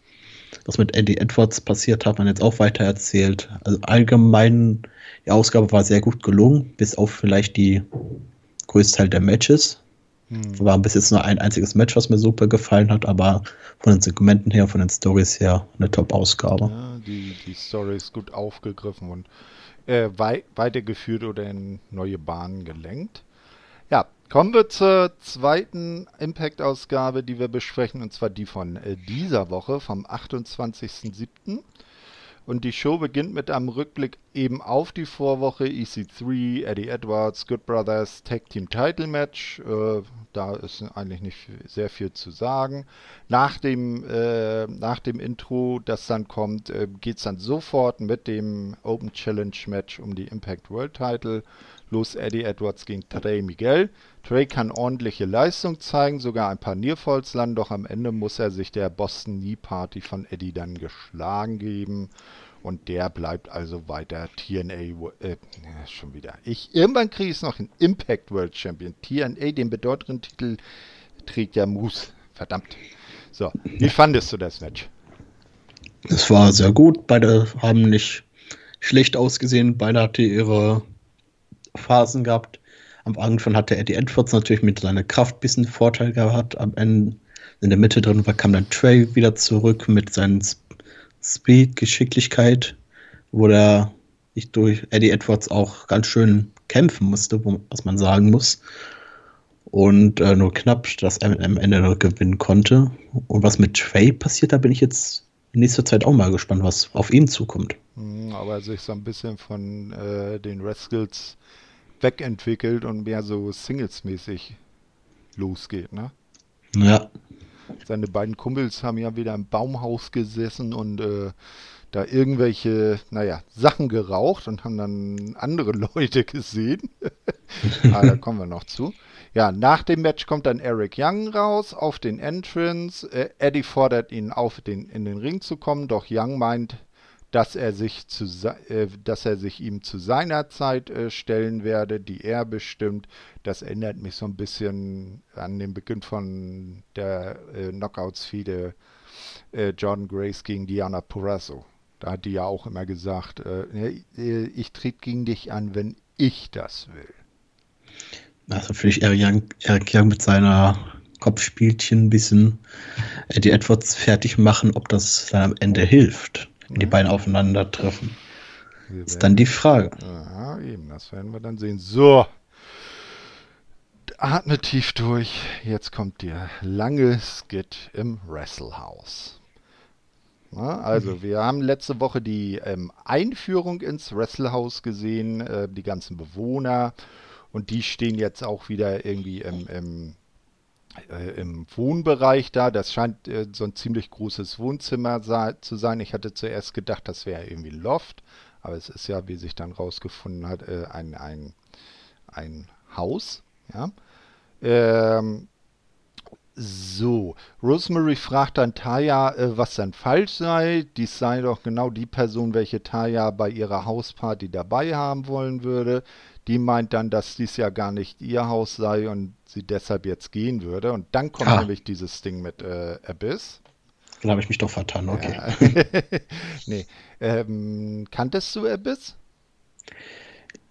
was mit Eddie Edwards passiert, hat man jetzt auch weiter erzählt. Also allgemein die Ausgabe war sehr gut gelungen, bis auf vielleicht die größte Teil der Matches. Hm. War bis jetzt nur ein einziges Match, was mir super gefallen hat, aber von den Segmenten her, von den Stories her, eine Top-Ausgabe. Ja, die, die Story ist gut aufgegriffen und äh, wei weitergeführt oder in neue Bahnen gelenkt. Ja, kommen wir zur zweiten Impact-Ausgabe, die wir besprechen, und zwar die von äh, dieser Woche, vom 28.07. Und die Show beginnt mit einem Rückblick eben auf die Vorwoche. EC3, Eddie Edwards, Good Brothers, Tag Team Title Match. Äh, da ist eigentlich nicht sehr viel zu sagen. Nach dem, äh, nach dem Intro, das dann kommt, äh, geht es dann sofort mit dem Open Challenge Match um die Impact World Title los. Eddie Edwards gegen Trey Miguel. Trey kann ordentliche Leistung zeigen, sogar ein paar Nearfalls landen, doch am Ende muss er sich der Boston Knee Party von Eddie dann geschlagen geben. Und der bleibt also weiter TNA, äh, schon wieder. Ich, irgendwann kriege ich es noch in Impact World Champion. TNA, den bedeutenden Titel, trägt ja Moose. Verdammt. So, wie fandest du das Match? Es war sehr gut. Beide haben nicht schlecht ausgesehen. Beide hatten ihre Phasen gehabt. Am Anfang hatte Eddie Edwards natürlich mit seiner Kraft ein bisschen Vorteil gehabt. Am Ende in der Mitte drin kam dann Trey wieder zurück mit seinen Speed, Geschicklichkeit, wo er sich durch Eddie Edwards auch ganz schön kämpfen musste, was man sagen muss. Und äh, nur knapp das am Ende gewinnen konnte. Und was mit Trey passiert, da bin ich jetzt in nächster Zeit auch mal gespannt, was auf ihn zukommt. Hm, aber sich so ein bisschen von äh, den Rascals wegentwickelt und mehr so Singles-mäßig losgeht, ne? Ja. Seine beiden Kumpels haben ja wieder im Baumhaus gesessen und äh, da irgendwelche, naja, Sachen geraucht und haben dann andere Leute gesehen. ah, da kommen wir noch zu. Ja, nach dem Match kommt dann Eric Young raus auf den Entrance. Äh, Eddie fordert ihn auf, den, in den Ring zu kommen, doch Young meint, dass er sich, zu, äh, dass er sich ihm zu seiner Zeit äh, stellen werde, die er bestimmt. Das erinnert mich so ein bisschen an den Beginn von der äh, Knockouts-Fide äh, Jordan Grace gegen Diana Purrazzo. Da hat die ja auch immer gesagt, äh, äh, ich trete gegen dich an, wenn ich das will. Also finde ich Eric Young, Eric Young mit seiner Kopfspielchen ein bisschen die Edwards fertig machen, ob das dann am Ende hilft, wenn die beiden aufeinandertreffen. Ist dann die Frage. Ja, eben, das werden wir dann sehen. So, atme tief durch. Jetzt kommt der lange Skit im Wrestlehouse. Na, also, mhm. wir haben letzte Woche die ähm, Einführung ins Wrestlehouse gesehen, äh, die ganzen Bewohner. Und die stehen jetzt auch wieder irgendwie im, im, im Wohnbereich da. Das scheint äh, so ein ziemlich großes Wohnzimmer zu sein. Ich hatte zuerst gedacht, das wäre irgendwie ein Loft. Aber es ist ja, wie sich dann rausgefunden hat, äh, ein, ein, ein Haus. Ja. Ähm, so, Rosemary fragt dann Taya, äh, was dann falsch sei. Dies sei doch genau die Person, welche Taya bei ihrer Hausparty dabei haben wollen würde. Die meint dann, dass dies ja gar nicht ihr Haus sei und sie deshalb jetzt gehen würde. Und dann kommt ah. nämlich dieses Ding mit äh, Abyss. Dann habe ich mich doch vertan, okay. Ja. nee. Ähm, kanntest du Abyss?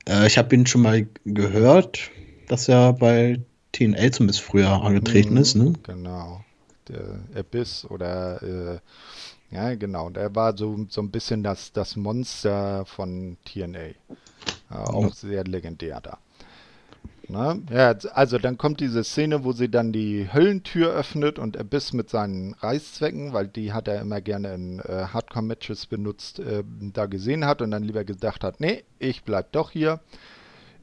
Äh, ich habe ihn schon mal gehört, dass er bei TNA zumindest früher angetreten mhm, ist, ne? Genau. Der Abyss oder äh, ja, genau. Der war so, so ein bisschen das, das Monster von TNA. Auch ja. sehr legendär da. Na, ja, also dann kommt diese Szene, wo sie dann die Höllentür öffnet und Abyss mit seinen Reißzwecken, weil die hat er immer gerne in äh, Hardcore-Matches benutzt, äh, da gesehen hat und dann lieber gedacht hat, nee, ich bleib doch hier.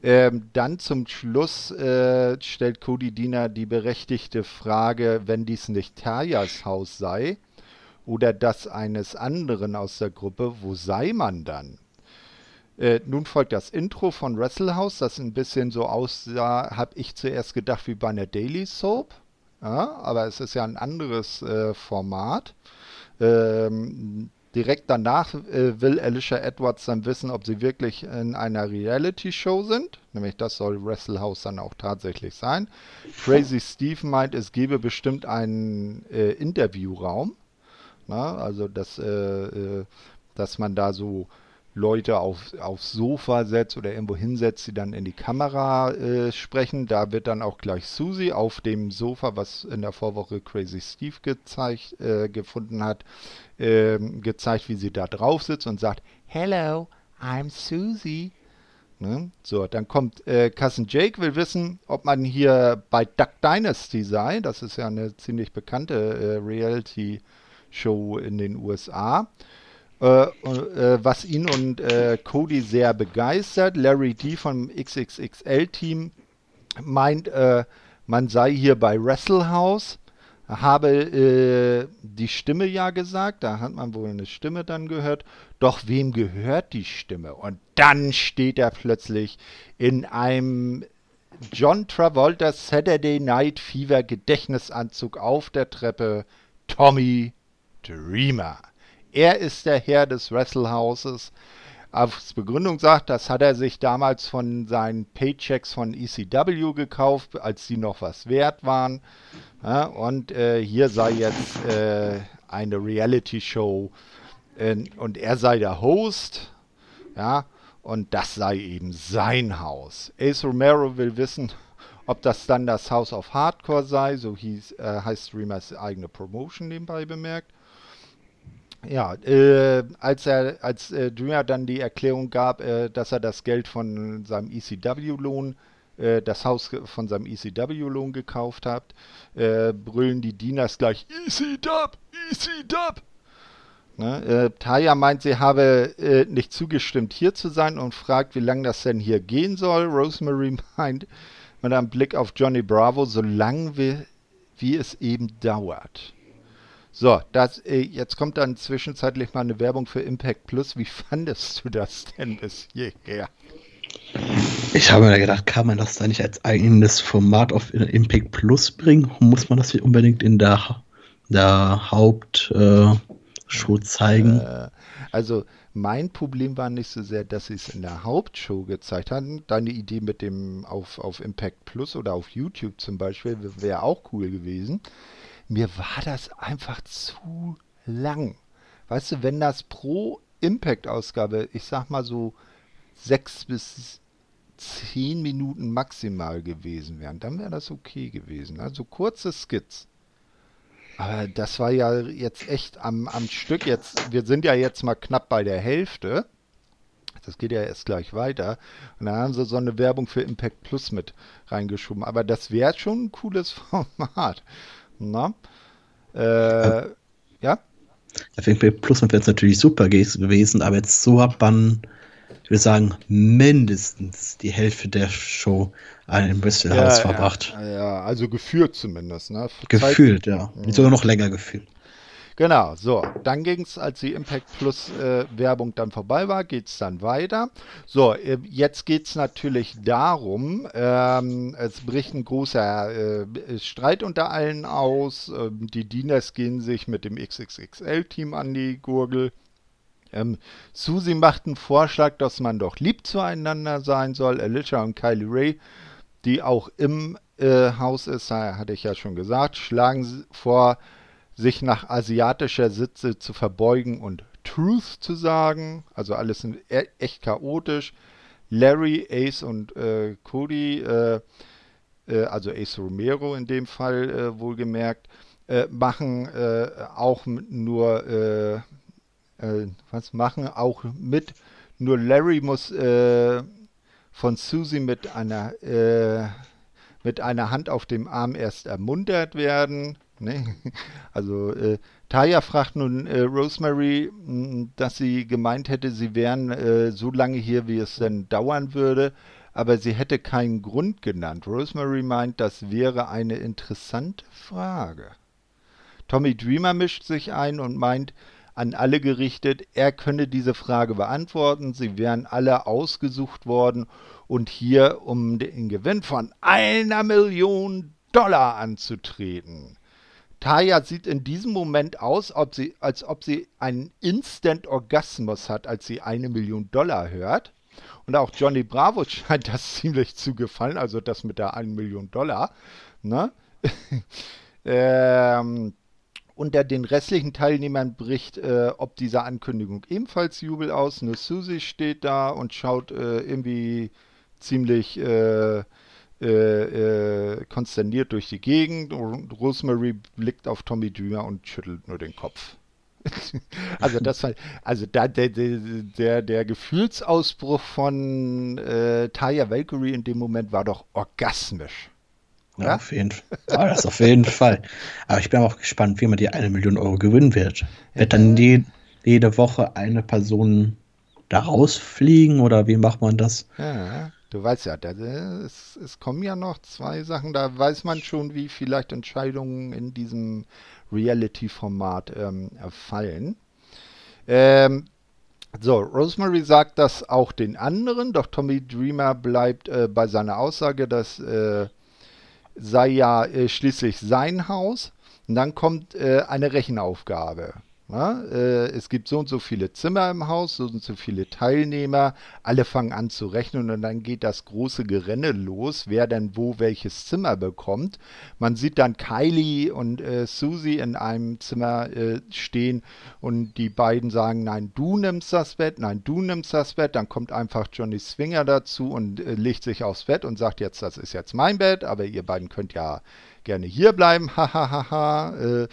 Ähm, dann zum Schluss äh, stellt Cody Diener die berechtigte Frage, wenn dies nicht Tayas Haus sei oder das eines anderen aus der Gruppe, wo sei man dann? Äh, nun folgt das Intro von Wrestlehouse, das ein bisschen so aussah, habe ich zuerst gedacht wie bei einer Daily Soap. Ja, aber es ist ja ein anderes äh, Format. Ähm, Direkt danach äh, will Alicia Edwards dann wissen, ob sie wirklich in einer Reality-Show sind. Nämlich das soll Wrestlehouse dann auch tatsächlich sein. Crazy Steve meint, es gebe bestimmt einen äh, Interviewraum. Na, also, dass, äh dass man da so Leute auf, aufs Sofa setzt oder irgendwo hinsetzt, die dann in die Kamera äh, sprechen. Da wird dann auch gleich Susie auf dem Sofa, was in der Vorwoche Crazy Steve gezeigt, äh, gefunden hat, äh, gezeigt, wie sie da drauf sitzt und sagt, Hello, I'm Susie. Ne? So, dann kommt äh, Cousin Jake, will wissen, ob man hier bei Duck Dynasty sei. Das ist ja eine ziemlich bekannte äh, Reality-Show in den USA. Äh, äh, was ihn und äh, Cody sehr begeistert. Larry D vom XXXL-Team meint, äh, man sei hier bei Wrestlehouse, habe äh, die Stimme ja gesagt, da hat man wohl eine Stimme dann gehört. Doch wem gehört die Stimme? Und dann steht er plötzlich in einem John Travolta Saturday Night Fever Gedächtnisanzug auf der Treppe. Tommy Dreamer. Er ist der Herr des Wrestlehouses. Als Begründung sagt, das hat er sich damals von seinen Paychecks von ECW gekauft, als die noch was wert waren. Ja, und äh, hier sei jetzt äh, eine Reality-Show äh, und er sei der Host. Ja, und das sei eben sein Haus. Ace Romero will wissen, ob das dann das House of Hardcore sei, so hieß, äh, heißt Streamers eigene Promotion nebenbei bemerkt. Ja, äh, als er, als äh, Dreamer dann die Erklärung gab, äh, dass er das Geld von seinem ECW-Lohn, äh, das Haus von seinem ECW-Lohn gekauft hat, äh, brüllen die Dieners gleich ECW, ECW. Ne? Äh, Taya meint, sie habe äh, nicht zugestimmt, hier zu sein und fragt, wie lange das denn hier gehen soll. Rosemary meint mit einem Blick auf Johnny Bravo, so lange wie, wie es eben dauert. So, das, äh, jetzt kommt dann zwischenzeitlich mal eine Werbung für Impact Plus. Wie fandest du das denn bis hierher? Ich habe mir gedacht, kann man das da nicht als eigenes Format auf Impact Plus bringen? Muss man das hier unbedingt in der, der Hauptshow äh, zeigen? Äh, also, Mein Problem war nicht so sehr, dass sie es in der Hauptshow gezeigt hatten. Deine Idee mit dem auf, auf Impact Plus oder auf YouTube zum Beispiel wäre auch cool gewesen. Mir war das einfach zu lang. Weißt du, wenn das pro Impact-Ausgabe, ich sag mal so sechs bis zehn Minuten maximal gewesen wären, dann wäre das okay gewesen. Also kurze Skits. Aber das war ja jetzt echt am, am Stück. Jetzt, wir sind ja jetzt mal knapp bei der Hälfte. Das geht ja erst gleich weiter. Und dann haben sie so eine Werbung für Impact Plus mit reingeschoben. Aber das wäre schon ein cooles Format. Na? Äh, ja? Für Impact Plus wäre es natürlich super gewesen, aber jetzt so hat man ich würde sagen, mindestens die Hälfte der Show im Bristol House ja, verbracht. Ja, ja, also gefühlt zumindest. Ne? Gefühlt, Zeit, ja. Mhm. Sogar noch länger gefühlt. Genau, so, dann ging es, als die Impact Plus äh, Werbung dann vorbei war, geht es dann weiter. So, äh, jetzt geht es natürlich darum, ähm, es bricht ein großer äh, Streit unter allen aus. Ähm, die Dieners gehen sich mit dem XXXL-Team an die Gurgel. Ähm, Susie macht einen Vorschlag, dass man doch lieb zueinander sein soll. Alicia und Kylie Ray, die auch im äh, Haus ist, hatte ich ja schon gesagt, schlagen vor, sich nach asiatischer Sitze zu verbeugen und Truth zu sagen. Also alles e echt chaotisch. Larry, Ace und äh, Cody, äh, äh also Ace Romero in dem Fall äh, wohlgemerkt, äh, machen auch nur äh, was machen, auch mit. Nur Larry muss äh, von Susie mit einer, äh, mit einer Hand auf dem Arm erst ermuntert werden. Ne? Also äh, Taya fragt nun äh, Rosemary, mh, dass sie gemeint hätte, sie wären äh, so lange hier, wie es denn dauern würde, aber sie hätte keinen Grund genannt. Rosemary meint, das wäre eine interessante Frage. Tommy Dreamer mischt sich ein und meint, an alle gerichtet, er könne diese Frage beantworten. Sie wären alle ausgesucht worden und hier um den Gewinn von einer Million Dollar anzutreten. Taya sieht in diesem Moment aus, ob sie, als ob sie einen Instant-Orgasmus hat, als sie eine Million Dollar hört. Und auch Johnny Bravo scheint das ziemlich zu gefallen, also das mit der 1 Million Dollar. Ne? ähm, unter den restlichen Teilnehmern bricht äh, ob dieser Ankündigung ebenfalls Jubel aus. Nur Susie steht da und schaut äh, irgendwie ziemlich äh, äh, äh, konsterniert durch die Gegend. Und Rosemary blickt auf Tommy Dreamer und schüttelt nur den Kopf. also das war, also da, der, der, der Gefühlsausbruch von äh, Taya Valkyrie in dem Moment war doch orgasmisch. Ja, auf jeden Fall. Ja, das auf jeden Fall. Aber ich bin auch gespannt, wie man die eine Million Euro gewinnen wird. Wird dann die, jede Woche eine Person da rausfliegen oder wie macht man das? Ja, du weißt ja, das, es, es kommen ja noch zwei Sachen, da weiß man schon, wie vielleicht Entscheidungen in diesem Reality-Format ähm, fallen. Ähm, so, Rosemary sagt das auch den anderen, doch Tommy Dreamer bleibt äh, bei seiner Aussage, dass äh, sei ja äh, schließlich sein Haus. Und dann kommt äh, eine Rechenaufgabe. Ja, äh, es gibt so und so viele Zimmer im Haus, so und so viele Teilnehmer, alle fangen an zu rechnen und dann geht das große Gerenne los, wer denn wo welches Zimmer bekommt. Man sieht dann Kylie und äh, Susie in einem Zimmer äh, stehen und die beiden sagen, nein, du nimmst das Bett, nein, du nimmst das Bett. Dann kommt einfach Johnny Swinger dazu und äh, legt sich aufs Bett und sagt jetzt, das ist jetzt mein Bett, aber ihr beiden könnt ja gerne hier bleiben, hahaha. äh,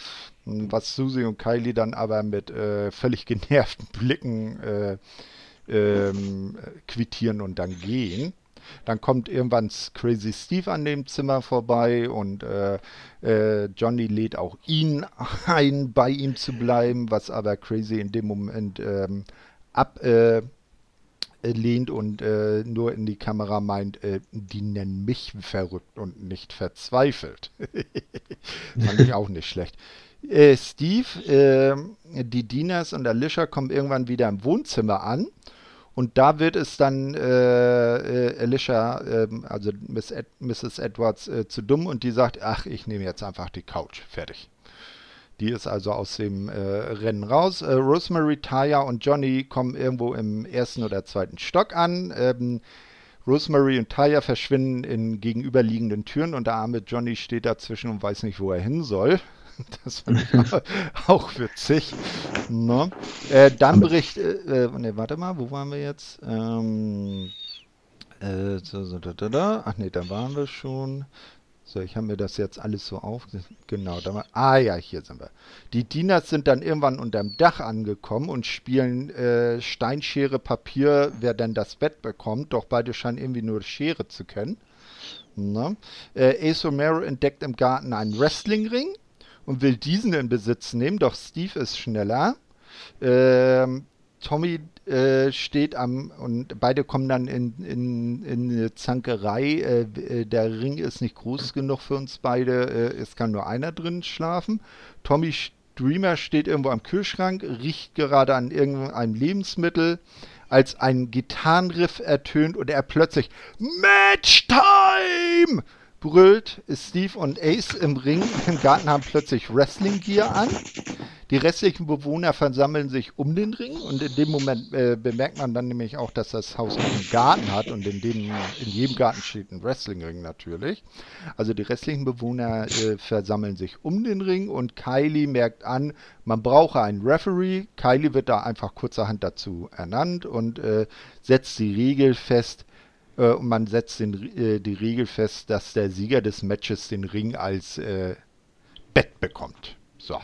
was Susie und Kylie dann aber mit äh, völlig genervten Blicken äh, ähm, quittieren und dann gehen. Dann kommt irgendwann Crazy Steve an dem Zimmer vorbei und äh, äh, Johnny lädt auch ihn ein, bei ihm zu bleiben, was aber Crazy in dem Moment ähm, ab, äh, lehnt und äh, nur in die Kamera meint, äh, die nennen mich verrückt und nicht verzweifelt. Fand ich auch nicht schlecht. Äh, Steve, ähm, die Dinas und Alicia kommen irgendwann wieder im Wohnzimmer an. Und da wird es dann äh, äh, Alicia, ähm, also Miss Ed Mrs. Edwards, zu dumm und die sagt, ach, ich nehme jetzt einfach die Couch. Fertig. Die ist also aus dem äh, Rennen raus. Äh, Rosemary, Taya und Johnny kommen irgendwo im ersten oder zweiten Stock an. Ähm, Rosemary und Taya verschwinden in gegenüberliegenden Türen und der arme Johnny steht dazwischen und weiß nicht, wo er hin soll. Das fand ich auch witzig. Ne? Äh, dann äh, ne, warte mal, wo waren wir jetzt? Ähm, äh, so, so, da, da, da. Ach nee, da waren wir schon. So, ich habe mir das jetzt alles so auf. Genau, da war. Ah ja, hier sind wir. Die Dieners sind dann irgendwann unterm Dach angekommen und spielen äh, Steinschere Papier, wer denn das Bett bekommt. Doch beide scheinen irgendwie nur Schere zu können. Ne? Äh, Ace Romero entdeckt im Garten einen Wrestlingring und will diesen in Besitz nehmen, doch Steve ist schneller. Ähm, Tommy äh, steht am und beide kommen dann in, in, in eine Zankerei. Äh, äh, der Ring ist nicht groß genug für uns beide. Äh, es kann nur einer drin schlafen. Tommy Streamer steht irgendwo am Kühlschrank, riecht gerade an irgendeinem Lebensmittel, als ein Gitarrenriff ertönt und er plötzlich Match Time brüllt. Steve und Ace im Ring im Garten haben plötzlich Wrestling Gear an. Die restlichen Bewohner versammeln sich um den Ring und in dem Moment äh, bemerkt man dann nämlich auch, dass das Haus einen Garten hat und in, dem, in jedem Garten steht ein Wrestlingring natürlich. Also die restlichen Bewohner äh, versammeln sich um den Ring und Kylie merkt an, man brauche einen Referee. Kylie wird da einfach kurzerhand dazu ernannt und äh, setzt die Regel fest, äh, und man setzt den, äh, die Regel fest, dass der Sieger des Matches den Ring als äh, Bett bekommt. So.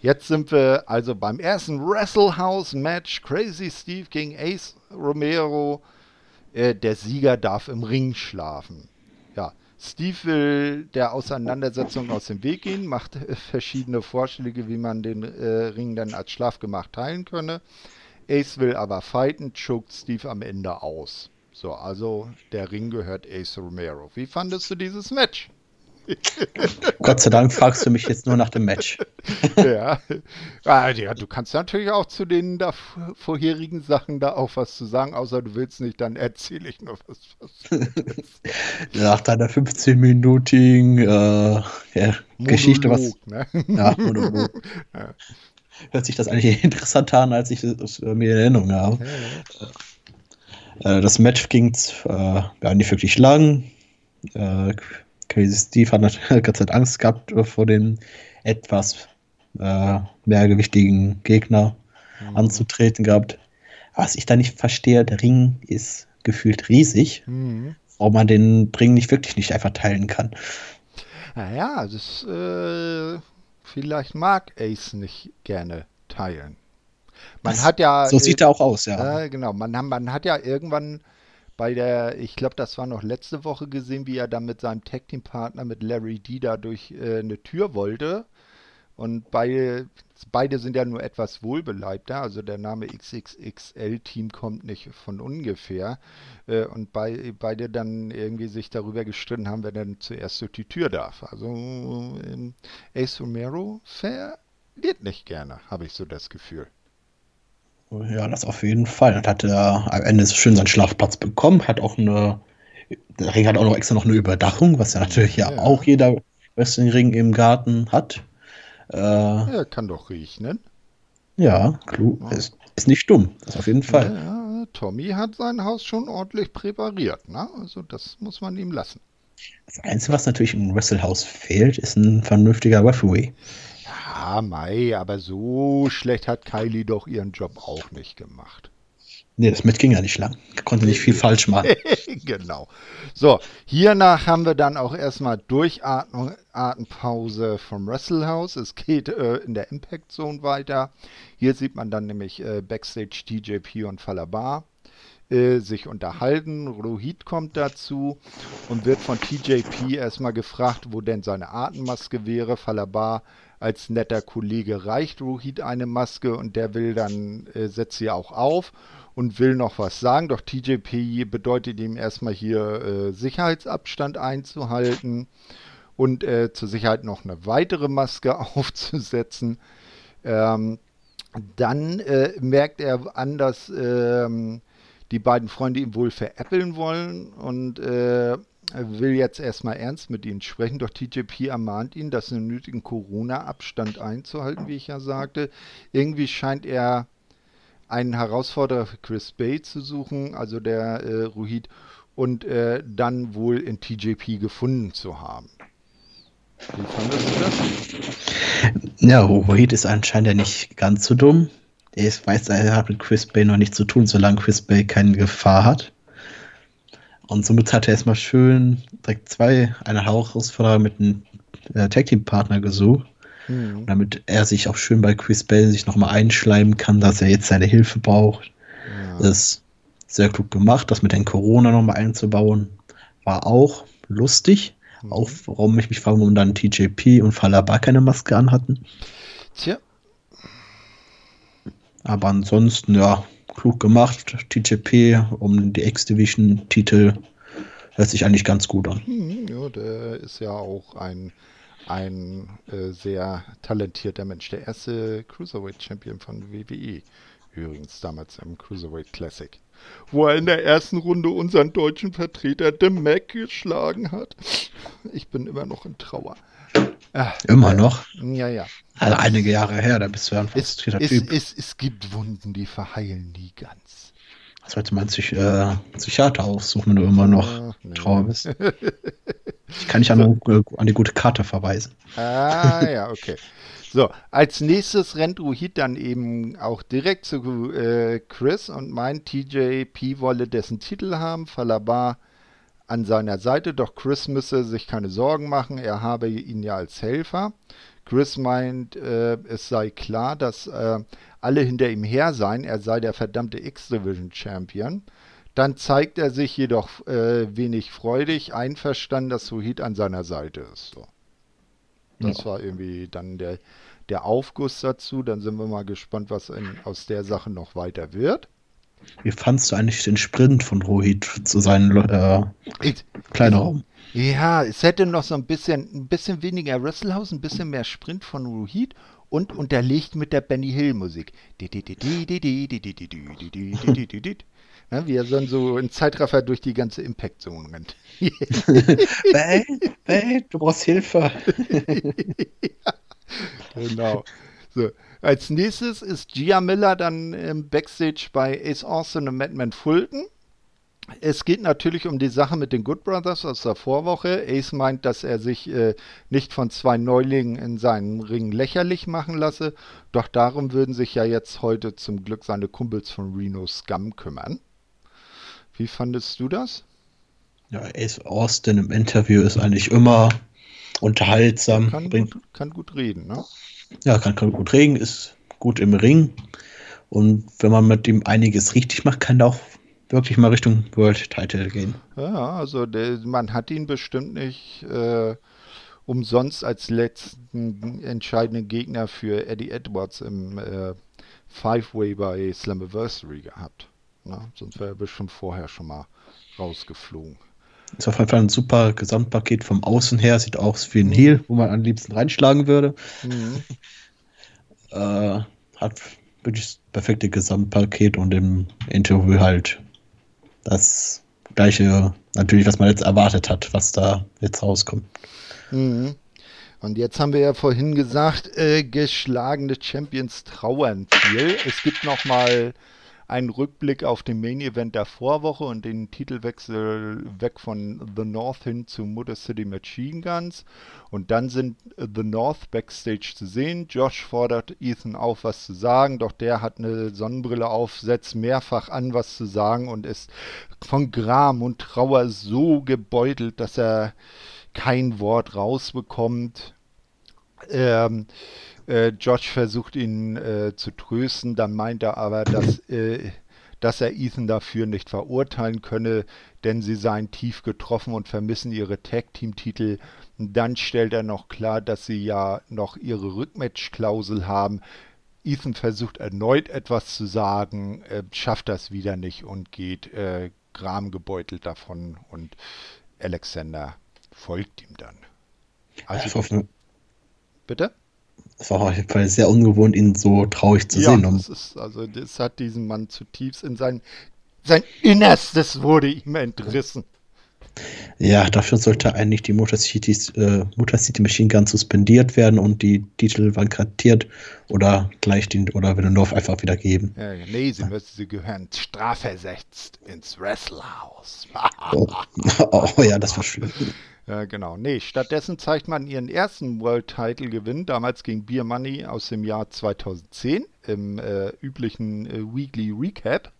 Jetzt sind wir also beim ersten Wrestle House Match. Crazy Steve gegen Ace Romero. Äh, der Sieger darf im Ring schlafen. Ja, Steve will der Auseinandersetzung aus dem Weg gehen, macht verschiedene Vorschläge, wie man den äh, Ring dann als Schlafgemach teilen könne. Ace will aber fighten, choked Steve am Ende aus. So, also der Ring gehört Ace Romero. Wie fandest du dieses Match? Gott sei Dank fragst du mich jetzt nur nach dem Match. ja. Ah, ja, du kannst natürlich auch zu den da vorherigen Sachen da auch was zu sagen, außer du willst nicht, dann erzähle ich nur was. was nach deiner 15-minütigen äh, ja, Geschichte, was. Ne? Ja, Monolog. ja. Hört sich das eigentlich interessanter an, als ich es mir in Erinnerung habe. Ja, äh, das Match ging äh, ja, nicht wirklich lang. Äh, Crazy Steve hat natürlich ganz Zeit Angst gehabt vor dem etwas äh, mehrgewichtigen Gegner mhm. anzutreten gehabt. Was ich da nicht verstehe, der Ring ist gefühlt riesig, mhm. warum man den Ring nicht wirklich nicht einfach teilen kann. Naja, das äh, vielleicht mag Ace nicht gerne teilen. Man das, hat ja. So sieht er auch aus, ja. Äh, genau, man, man hat ja irgendwann bei der, ich glaube, das war noch letzte Woche gesehen, wie er dann mit seinem Tag-Team-Partner, mit Larry D, da durch äh, eine Tür wollte. Und beide, beide sind ja nur etwas wohlbeleibter. Also der Name XXXL-Team kommt nicht von ungefähr. Äh, und bei, beide dann irgendwie sich darüber gestritten haben, wer dann zuerst durch die Tür darf. Also ähm, Ace Romero verliert nicht gerne, habe ich so das Gefühl. Ja, das auf jeden Fall. Dann hat er am Ende schön seinen Schlafplatz bekommen, hat auch eine, der Ring hat auch noch extra noch eine Überdachung, was ja natürlich ja, ja auch jeder Wrestling-Ring im Garten hat. Äh, ja, kann doch riechen. Ja, klug. Ja. Ist, ist nicht dumm, das auf jeden Fall. Ja, Tommy hat sein Haus schon ordentlich präpariert, ne? Also das muss man ihm lassen. Das Einzige, was natürlich im Wrestle-Haus fehlt, ist ein vernünftiger Referee. Ja, Mai, aber so schlecht hat Kylie doch ihren Job auch nicht gemacht. Nee, das mit ging ja nicht lang. Konnte nicht viel falsch machen. genau. So, hiernach haben wir dann auch erstmal Durchatempause vom Wrestle House. Es geht äh, in der Impact Zone weiter. Hier sieht man dann nämlich äh, Backstage TJP und Falabar äh, sich unterhalten. Rohit kommt dazu und wird von TJP erstmal gefragt, wo denn seine Atemmaske wäre. Falabar als netter Kollege reicht Rohit eine Maske und der will dann, äh, setzt sie auch auf und will noch was sagen. Doch TJP bedeutet ihm erstmal hier äh, Sicherheitsabstand einzuhalten und äh, zur Sicherheit noch eine weitere Maske aufzusetzen. Ähm, dann äh, merkt er an, dass ähm, die beiden Freunde ihn wohl veräppeln wollen und will jetzt erstmal ernst mit ihnen sprechen, doch TJP ermahnt ihn, das nötigen Corona-Abstand einzuhalten, wie ich ja sagte. Irgendwie scheint er einen Herausforderer für Chris Bay zu suchen, also der äh, Ruhid, und äh, dann wohl in TJP gefunden zu haben. Wie fandest du das? Ja, Ruhid ist anscheinend ja nicht ganz so dumm. Er weiß, er hat mit Chris Bay noch nichts zu tun, solange Chris Bay keine Gefahr hat. Und somit hat er erstmal schön direkt zwei, eine Herausforderer mit einem äh, Tag Team Partner gesucht. Mhm. Damit er sich auch schön bei Chris Bell sich nochmal einschleimen kann, dass er jetzt seine Hilfe braucht. Ja. Das ist sehr klug gemacht, das mit den Corona nochmal einzubauen. War auch lustig. Mhm. Auch warum ich mich frage, warum dann TJP und Falaba keine Maske anhatten. Tja. Aber ansonsten, ja, klug gemacht. TJP um die X-Division-Titel hört sich eigentlich ganz gut an. Hm, ja, der ist ja auch ein, ein äh, sehr talentierter Mensch. Der erste Cruiserweight-Champion von WWE. Übrigens damals im Cruiserweight Classic. Wo er in der ersten Runde unseren deutschen Vertreter The Mac geschlagen hat. Ich bin immer noch in Trauer. Ach, Immer äh, noch? Ja, ja. Also einige Jahre her, da bist du ja ein frustrierter es, Typ. Es, es, es, gibt Wunden, die verheilen nie ganz. Was sollte man sich äh, Psychiater aufsuchen, wenn du immer noch nee. trauer bist? ich kann dich an, so. an die gute Karte verweisen. Ah, ja, okay. So, als nächstes rennt Ruhid dann eben auch direkt zu äh, Chris und meint, TJP wolle dessen Titel haben. Falabar an seiner Seite, doch Chris müsse sich keine Sorgen machen, er habe ihn ja als Helfer. Chris meint, äh, es sei klar, dass äh, alle hinter ihm her seien, er sei der verdammte X-Division Champion. Dann zeigt er sich jedoch äh, wenig freudig, einverstanden, dass Suhid an seiner Seite ist. So. Das ja. war irgendwie dann der, der Aufguss dazu. Dann sind wir mal gespannt, was in, aus der Sache noch weiter wird. Wie fandst du eigentlich den Sprint von Rohit zu seinem äh, kleinen Raum? Ja, es hätte noch so ein bisschen, ein bisschen weniger Wrestlehouse, ein bisschen mehr Sprint von Rohit und unterlegt mit der Benny Hill Musik. Ja, wie er dann so in Zeitraffer durch die ganze Impact Zone rennt. Bell, Bell, du brauchst Hilfe. ja, genau. So. Als nächstes ist Gia Miller dann im Backstage bei Ace Austin und Madman Fulton. Es geht natürlich um die Sache mit den Good Brothers aus der Vorwoche. Ace meint, dass er sich äh, nicht von zwei Neulingen in seinen Ring lächerlich machen lasse. Doch darum würden sich ja jetzt heute zum Glück seine Kumpels von Reno Scum kümmern. Wie fandest du das? Ja, Ace Austin im Interview ist eigentlich immer unterhaltsam. Kann, gut, kann gut reden, ne? Ja, kann, kann gut reden, ist gut im Ring. Und wenn man mit ihm einiges richtig macht, kann er auch wirklich mal Richtung World Title gehen. Ja, also der, man hat ihn bestimmt nicht äh, umsonst als letzten entscheidenden Gegner für Eddie Edwards im äh, Five-Way bei Slammiversary gehabt. Na, sonst wäre er bestimmt vorher schon mal rausgeflogen. Ist auf jeden Fall ein super Gesamtpaket vom Außen her. Sieht aus wie ein Heal, wo man am liebsten reinschlagen würde. Mhm. äh, hat wirklich das perfekte Gesamtpaket und im Interview halt das gleiche, natürlich, was man jetzt erwartet hat, was da jetzt rauskommt. Mhm. Und jetzt haben wir ja vorhin gesagt, äh, geschlagene Champions trauern viel. Es gibt noch mal einen Rückblick auf den Main Event der Vorwoche und den Titelwechsel weg von The North hin zu Motor City Machine Guns. Und dann sind The North backstage zu sehen. Josh fordert Ethan auf, was zu sagen, doch der hat eine Sonnenbrille auf, setzt mehrfach an, was zu sagen und ist von Gram und Trauer so gebeutelt, dass er kein Wort rausbekommt. Ähm, äh, Josh versucht ihn äh, zu trösten, dann meint er aber, dass, äh, dass er Ethan dafür nicht verurteilen könne, denn sie seien tief getroffen und vermissen ihre Tag-Team-Titel. Dann stellt er noch klar, dass sie ja noch ihre Rückmatch-Klausel haben. Ethan versucht erneut etwas zu sagen, äh, schafft das wieder nicht und geht äh, gramgebeutelt davon und Alexander folgt ihm dann. Also, bitte? Es war auf jeden Fall sehr ungewohnt, ihn so traurig zu ja, sehen. Das ist, also das hat diesen Mann zutiefst in sein, sein Innerstes wurde ihm entrissen. Ja, dafür sollte eigentlich die Motor, Cities, äh, Motor City Machine Gun suspendiert werden und die Titel vakantiert oder gleich den oder Villeneuve einfach wieder geben. Ja, nee, sie müssen, sie gehören strafversetzt ins Wrestlerhaus. oh. oh ja, das war schön. Ja, genau. Nee, stattdessen zeigt man ihren ersten World Title Gewinn, damals gegen Beer Money aus dem Jahr 2010 im äh, üblichen äh, Weekly Recap.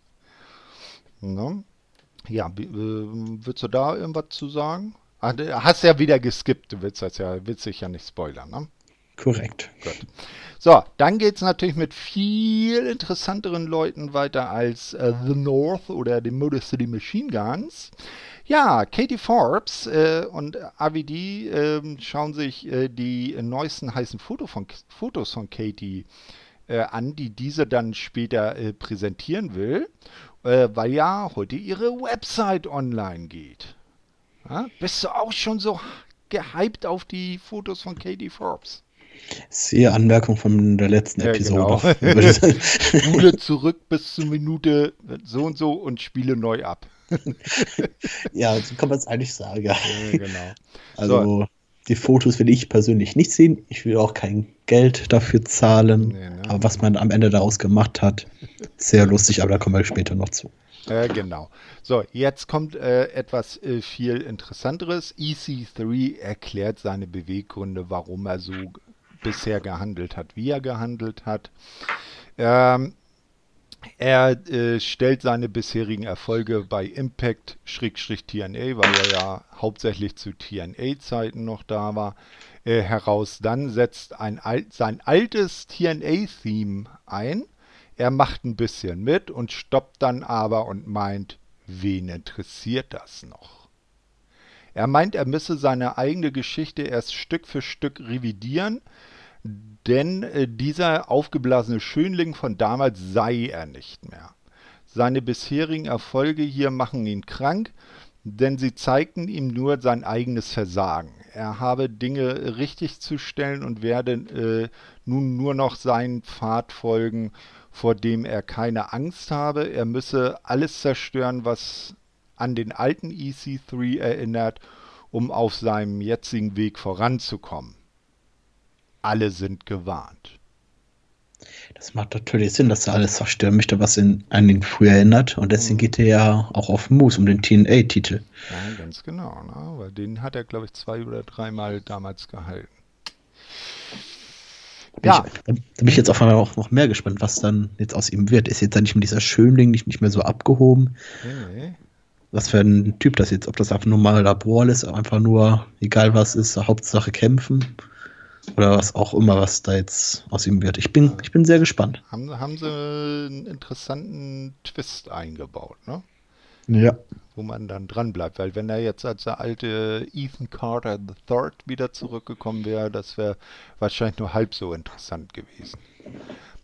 No. Ja, äh, willst du da irgendwas zu sagen? Ah, hast ja wieder geskippt, du willst das ja, willst dich ja nicht spoilern, ne? Korrekt. Gut. So, dann geht es natürlich mit viel interessanteren Leuten weiter als äh, The North oder die Motor City Machine Guns. Ja, Katie Forbes äh, und AVD äh, schauen sich äh, die neuesten heißen Foto von, Fotos von Katie äh, an, die diese dann später äh, präsentieren will äh, weil ja heute ihre Website online geht. Ja? Bist du auch schon so gehypt auf die Fotos von Katie Forbes? Sehe Anmerkung von der letzten ja, Episode. Genau. Spule zurück bis zur Minute so und so und spiele neu ab. Ja, so kann man es eigentlich sagen. Ja, genau. Also, so die Fotos will ich persönlich nicht sehen. Ich will auch kein Geld dafür zahlen. Nee, ne? Aber was man am Ende daraus gemacht hat, sehr lustig, aber da kommen wir später noch zu. Äh, genau. So, jetzt kommt äh, etwas äh, viel Interessanteres. EC3 erklärt seine Beweggründe, warum er so bisher gehandelt hat, wie er gehandelt hat. Ähm, er äh, stellt seine bisherigen Erfolge bei Impact-TNA, weil er ja hauptsächlich zu TNA-Zeiten noch da war, äh, heraus. Dann setzt ein, sein altes TNA-Theme ein. Er macht ein bisschen mit und stoppt dann aber und meint, wen interessiert das noch? Er meint, er müsse seine eigene Geschichte erst Stück für Stück revidieren, denn äh, dieser aufgeblasene Schönling von damals sei er nicht mehr. Seine bisherigen Erfolge hier machen ihn krank, denn sie zeigten ihm nur sein eigenes Versagen. Er habe Dinge richtig zu stellen und werde äh, nun nur noch seinen Pfad folgen, vor dem er keine Angst habe. Er müsse alles zerstören, was an den alten EC3 erinnert, um auf seinem jetzigen Weg voranzukommen alle sind gewarnt. Das macht natürlich Sinn, dass er alles zerstören möchte, was ihn an den früher erinnert. Und deswegen mhm. geht er ja auch auf Moose um den TNA-Titel. Ja, ganz genau. Ne? Weil den hat er, glaube ich, zwei oder dreimal damals gehalten. Ja. Ich, da bin ich jetzt auf einmal auch noch mehr gespannt, was dann jetzt aus ihm wird. Ist jetzt dann nicht mehr dieser Schönling, nicht, nicht mehr so abgehoben? Nee. Was für ein Typ das jetzt, ob das einfach nur mal Labor ist, einfach nur, egal was ist, Hauptsache kämpfen. Oder was auch immer, was da jetzt aus ihm wird. Ich bin, ich bin sehr gespannt. Haben, haben sie einen interessanten Twist eingebaut, ne? Ja. Wo man dann dran bleibt, weil wenn er jetzt als der alte Ethan Carter III wieder zurückgekommen wäre, das wäre wahrscheinlich nur halb so interessant gewesen.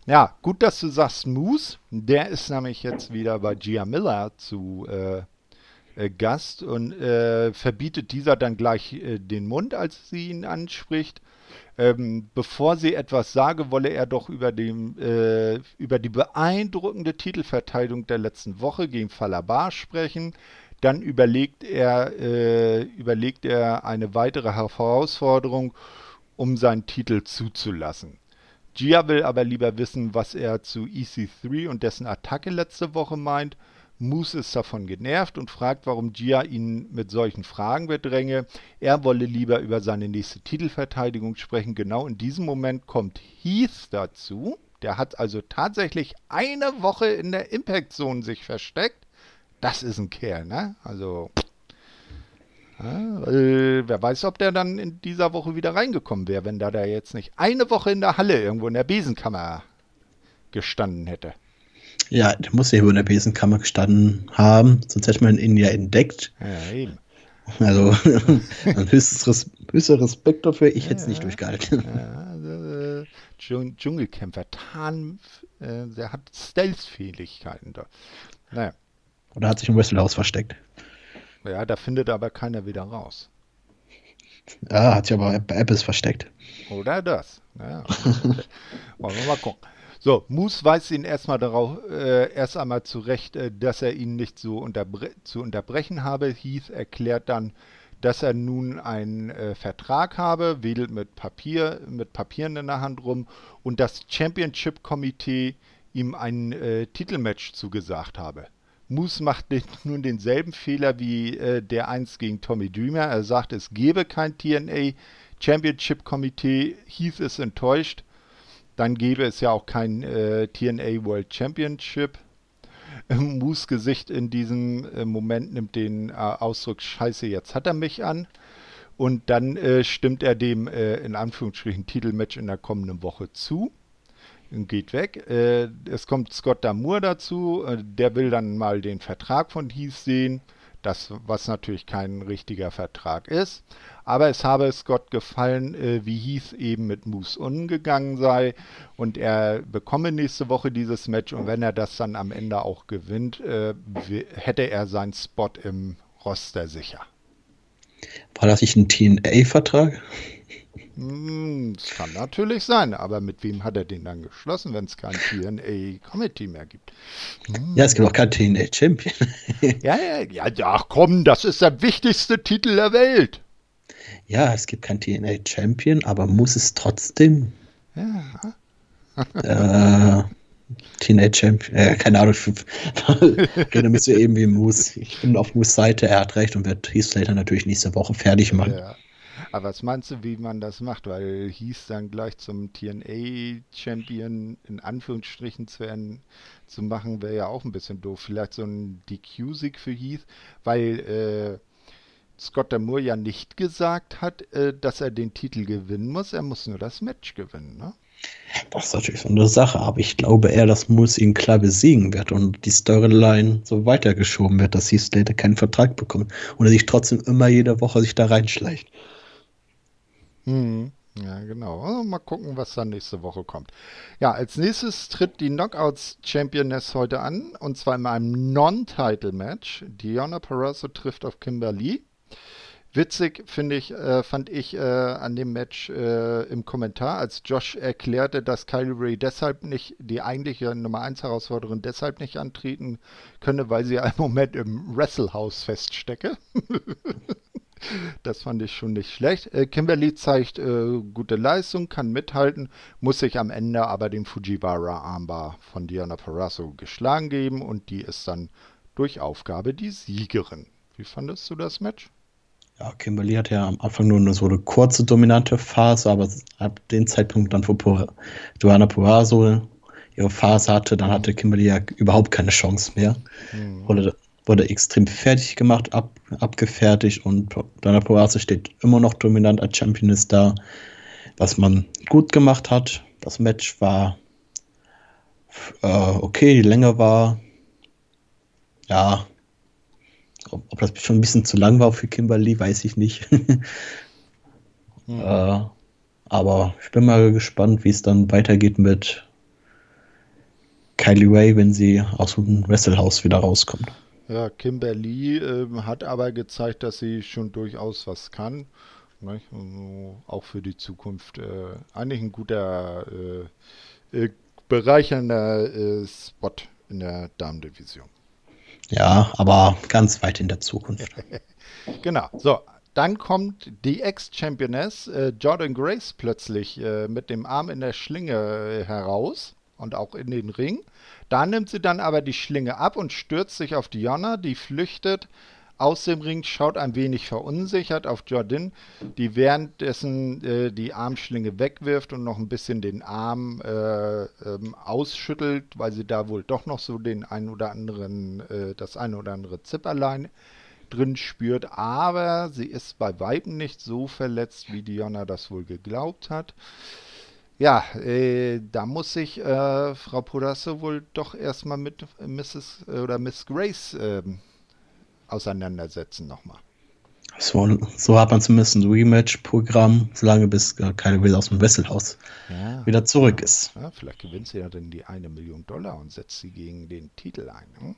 Ja, gut, dass du sagst Moose. Der ist nämlich jetzt wieder bei Gia Miller zu äh, äh, Gast und äh, verbietet dieser dann gleich äh, den Mund, als sie ihn anspricht ähm, bevor sie etwas sage, wolle er doch über, dem, äh, über die beeindruckende Titelverteidigung der letzten Woche gegen Falabar sprechen. Dann überlegt er, äh, überlegt er eine weitere Herausforderung, um seinen Titel zuzulassen. Gia will aber lieber wissen, was er zu EC3 und dessen Attacke letzte Woche meint Moose ist davon genervt und fragt, warum Gia ihn mit solchen Fragen bedränge. Er wolle lieber über seine nächste Titelverteidigung sprechen. Genau in diesem Moment kommt Heath dazu. Der hat also tatsächlich eine Woche in der Impact Zone sich versteckt. Das ist ein Kerl, ne? Also. Äh, wer weiß, ob der dann in dieser Woche wieder reingekommen wäre, wenn da der jetzt nicht eine Woche in der Halle irgendwo in der Besenkammer gestanden hätte. Ja, der muss ja über in der Besenkammer gestanden haben, sonst hätte man ihn ja entdeckt. Ja, eben. Also, höchstes höchster Respekt dafür, ich ja, hätte es nicht durchgehalten. Ja, also, äh, Dschungelkämpfer, Tarn, äh, der hat Stealth-Fähigkeiten da. Naja. Oder hat sich im Wrestlehaus versteckt. Ja, da findet aber keiner wieder raus. Ja, hat sich aber bei Apples versteckt. Oder das. Naja. Wollen wir mal gucken. So, Moose weist ihn erstmal darauf, äh, erst einmal zurecht, äh, dass er ihn nicht so unterbre zu unterbrechen habe. Heath erklärt dann, dass er nun einen äh, Vertrag habe, wedelt mit Papier, mit Papieren in der Hand rum und das Championship-Komitee ihm ein äh, Titelmatch zugesagt habe. Moose macht nun denselben Fehler wie äh, der einst gegen Tommy Dreamer. Er sagt, es gebe kein TNA Championship Komitee. Heath ist enttäuscht. Dann gäbe es ja auch kein äh, TNA World Championship. Moose Gesicht in diesem äh, Moment nimmt den äh, Ausdruck Scheiße, jetzt hat er mich an. Und dann äh, stimmt er dem äh, in Anführungsstrichen Titelmatch in der kommenden Woche zu geht weg. Äh, es kommt Scott Damour dazu, der will dann mal den Vertrag von Heath sehen, das, was natürlich kein richtiger Vertrag ist. Aber es habe Scott gefallen, äh, wie Heath eben mit Moose umgegangen sei und er bekomme nächste Woche dieses Match und wenn er das dann am Ende auch gewinnt, äh, hätte er seinen Spot im Roster sicher. War das nicht ein TNA-Vertrag? Hm, das kann natürlich sein, aber mit wem hat er den dann geschlossen, wenn es kein TNA-Committee mehr gibt? Ja, es gibt auch kein TNA-Champion. ja, ja, ja, ja, komm, das ist der wichtigste Titel der Welt. Ja, es gibt kein TNA-Champion, aber muss es trotzdem. Ja. äh, TNA-Champion, äh, keine Ahnung, rede mich so eben wie Moose. Ich bin auf Moose Seite, er hat recht und wird Heath Slater natürlich nächste Woche fertig machen. Ja. Aber was meinst du, wie man das macht? Weil hieß dann gleich zum TNA-Champion in Anführungsstrichen zu, werden, zu machen, wäre ja auch ein bisschen doof. Vielleicht so ein DQ-Sieg für Heath, weil äh, Scott Moore ja nicht gesagt hat, äh, dass er den Titel gewinnen muss. Er muss nur das Match gewinnen, ne? Das ist natürlich so eine Sache, aber ich glaube eher, dass Moose ihn klar besiegen wird und die Storyline so weitergeschoben wird, dass Heath Slater keinen Vertrag bekommt und er sich trotzdem immer jede Woche sich da reinschleicht. Hm. Ja, genau. Also mal gucken, was dann nächste Woche kommt. Ja, als nächstes tritt die Knockouts Championess heute an und zwar in einem Non-Title-Match. Diana Parasso trifft auf Kimberly. Witzig finde ich, äh, fand ich äh, an dem Match äh, im Kommentar, als Josh erklärte, dass Kylie Ray deshalb nicht, die eigentliche Nummer 1 Herausforderin deshalb nicht antreten könne, weil sie im Moment im Wrestlehouse feststecke. Das fand ich schon nicht schlecht. Äh, Kimberly zeigt äh, gute Leistung, kann mithalten, muss sich am Ende aber den Fujiwara Armbar von Diana Parasso geschlagen geben und die ist dann durch Aufgabe die Siegerin. Wie fandest du das Match? Ja, Kimberly hat ja am Anfang nur so eine kurze dominante Phase, aber ab dem Zeitpunkt dann, wo Diana Parasso ihre Phase hatte, dann hatte Kimberly ja überhaupt keine Chance mehr. Mhm. Wurde wurde extrem fertig gemacht, ab, abgefertigt und Dana Poase steht immer noch dominant als Championess da, was man gut gemacht hat. Das Match war äh, okay, die Länge war ja, ob, ob, das schon ein bisschen zu lang war für Kimberly, weiß ich nicht. mhm. äh, aber ich bin mal gespannt, wie es dann weitergeht mit Kylie Ray, wenn sie aus dem Wrestlehouse wieder rauskommt. Ja, Kimberly äh, hat aber gezeigt, dass sie schon durchaus was kann. Also auch für die Zukunft äh, eigentlich ein guter, äh, äh bereichernder äh, Spot in der Damendivision. Ja, aber ganz weit in der Zukunft. genau. So, dann kommt die Ex-Championess äh, Jordan Grace plötzlich mit dem Arm in der Schlinge heraus und auch in den Ring. Da nimmt sie dann aber die Schlinge ab und stürzt sich auf Diana, die flüchtet aus dem Ring, schaut ein wenig verunsichert auf Jordan, die währenddessen äh, die Armschlinge wegwirft und noch ein bisschen den Arm äh, ähm, ausschüttelt, weil sie da wohl doch noch so den ein oder anderen, äh, das ein oder andere Zipperlein drin spürt. Aber sie ist bei Weitem nicht so verletzt, wie Diana das wohl geglaubt hat. Ja, äh, da muss sich äh, Frau Podasse wohl doch erstmal mit Mrs. Äh, oder Miss Grace ähm, auseinandersetzen nochmal. So, so hat man zumindest ein Rematch-Programm, solange bis äh, keine Will aus dem Wesselhaus ja. wieder zurück ist. Ja, vielleicht gewinnt sie ja dann die eine Million Dollar und setzt sie gegen den Titel ein. Hm.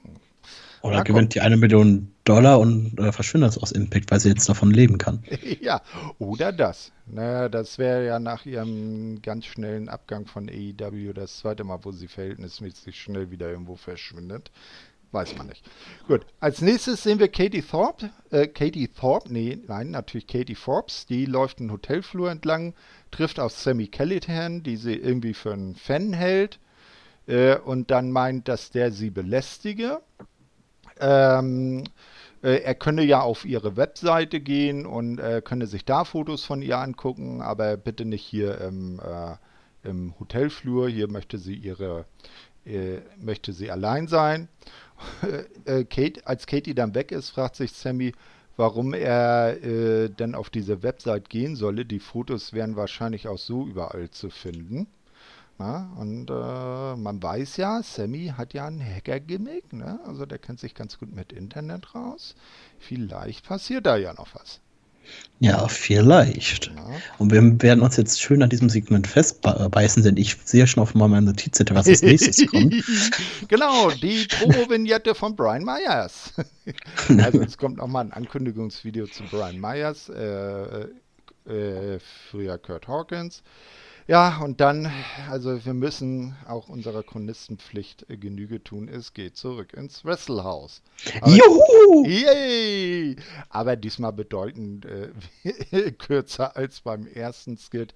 Oder Na, gewinnt die eine Million Dollar und äh, verschwindet aus Impact, weil sie jetzt davon leben kann. ja, oder das. Naja, das wäre ja nach ihrem ganz schnellen Abgang von AEW das zweite Mal, wo sie verhältnismäßig schnell wieder irgendwo verschwindet. Weiß man nicht. Gut, als nächstes sehen wir Katie Thorpe. Äh, Katie Thorpe, nee, nein, natürlich Katie Forbes. Die läuft einen Hotelflur entlang, trifft auf Sammy Callahan, die sie irgendwie für einen Fan hält äh, und dann meint, dass der sie belästige. Ähm, äh, er könne ja auf ihre Webseite gehen und äh, könne sich da Fotos von ihr angucken, aber bitte nicht hier im, äh, im Hotelflur. Hier möchte sie ihre äh, möchte sie allein sein. Äh, Kate, als Katie dann weg ist, fragt sich Sammy, warum er äh, denn auf diese Website gehen solle. Die Fotos wären wahrscheinlich auch so überall zu finden. Na, und äh, man weiß ja, Sammy hat ja ein Hacker-Gimmick, ne? also der kennt sich ganz gut mit Internet raus. Vielleicht passiert da ja noch was. Ja, vielleicht. Ja. Und wir werden uns jetzt schön an diesem Segment festbeißen, denn ich sehe schon auf meiner Notizzettel, was als nächstes kommt. genau, die Promo-Vignette von Brian Myers. also es kommt nochmal ein Ankündigungsvideo zu Brian Myers, äh, äh, früher Kurt Hawkins. Ja, und dann, also wir müssen auch unserer Chronistenpflicht äh, Genüge tun. Es geht zurück ins Wrestlehaus. Juhu! Yay! Aber diesmal bedeutend äh, kürzer als beim ersten Skit.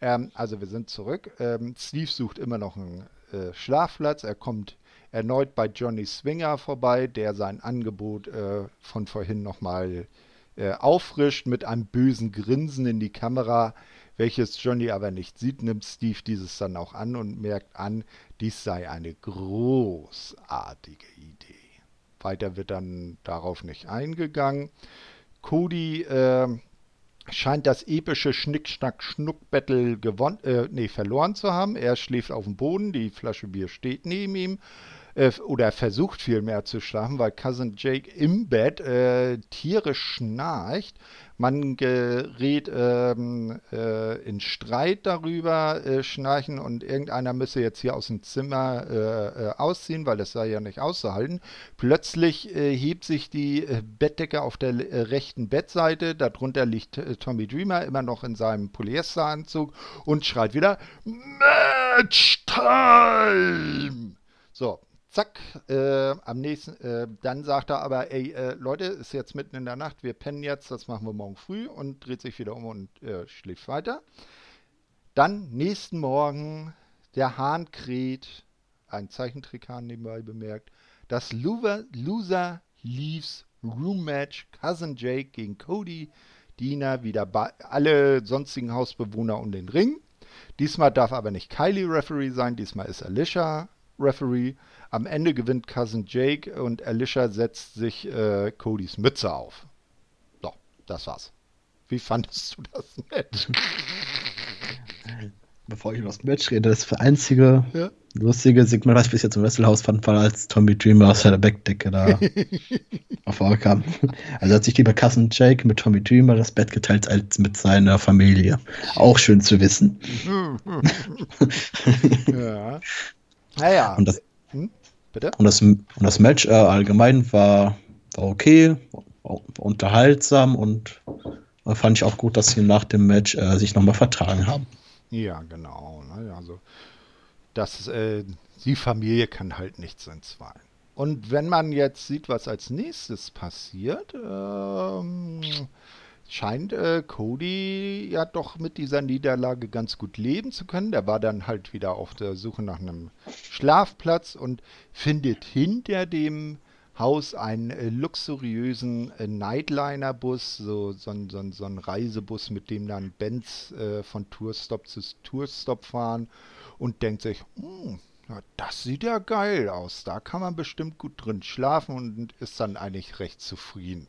Ähm, also wir sind zurück. Ähm, Steve sucht immer noch einen äh, Schlafplatz. Er kommt erneut bei Johnny Swinger vorbei, der sein Angebot äh, von vorhin nochmal äh, auffrischt mit einem bösen Grinsen in die Kamera welches Johnny aber nicht sieht, nimmt Steve dieses dann auch an und merkt an, dies sei eine großartige Idee. Weiter wird dann darauf nicht eingegangen. Cody äh, scheint das epische Schnick-Schnack-Schnuck-Battle äh, nee, verloren zu haben. Er schläft auf dem Boden, die Flasche Bier steht neben ihm äh, oder versucht vielmehr zu schlafen, weil Cousin Jake im Bett äh, tierisch schnarcht. Man gerät ähm, äh, in Streit darüber, äh, Schnarchen, und irgendeiner müsse jetzt hier aus dem Zimmer äh, äh, ausziehen, weil das sei ja nicht auszuhalten. Plötzlich äh, hebt sich die äh, Bettdecke auf der rechten Bettseite, darunter liegt Tommy Dreamer immer noch in seinem Polyesteranzug und schreit wieder Match Time! So, zack, äh, am nächsten, äh, dann sagt er aber, ey, äh, Leute, ist jetzt mitten in der Nacht, wir pennen jetzt, das machen wir morgen früh und dreht sich wieder um und äh, schläft weiter. Dann nächsten Morgen, der Hahn kräht, ein Zeichentrickhahn nebenbei bemerkt, das Loser, Loser Leaves Room Match, Cousin Jake gegen Cody, Dina, wieder alle sonstigen Hausbewohner um den Ring. Diesmal darf aber nicht Kylie Referee sein, diesmal ist Alicia Referee. Am Ende gewinnt Cousin Jake und Alicia setzt sich äh, Codys Mütze auf. So, das war's. Wie fandest du das Match? Bevor ich über das Match rede, das einzige ja? lustige Segment, was ich bis jetzt im Wrestlehaus fand, war, als Tommy Dreamer aus seiner Bettdecke da vorkam. Also hat sich lieber Cousin Jake mit Tommy Dreamer das Bett geteilt als mit seiner Familie. Auch schön zu wissen. ja. Naja. Und das, hm? Bitte? Und das, und das Match äh, allgemein war, war okay, war unterhaltsam und äh, fand ich auch gut, dass sie nach dem Match äh, sich nochmal vertragen haben. Ja, genau. Ne? Also, das, äh, die Familie kann halt nichts entzweien. Und wenn man jetzt sieht, was als nächstes passiert, ähm, scheint äh, Cody ja doch mit dieser Niederlage ganz gut leben zu können. Der war dann halt wieder auf der Suche nach einem Schlafplatz und findet hinter dem Haus einen äh, luxuriösen äh, Nightliner-Bus, so, so, so, so ein Reisebus, mit dem dann Bands äh, von Tourstop zu Tourstop fahren und denkt sich, hm, ja, das sieht ja geil aus, da kann man bestimmt gut drin schlafen und ist dann eigentlich recht zufrieden.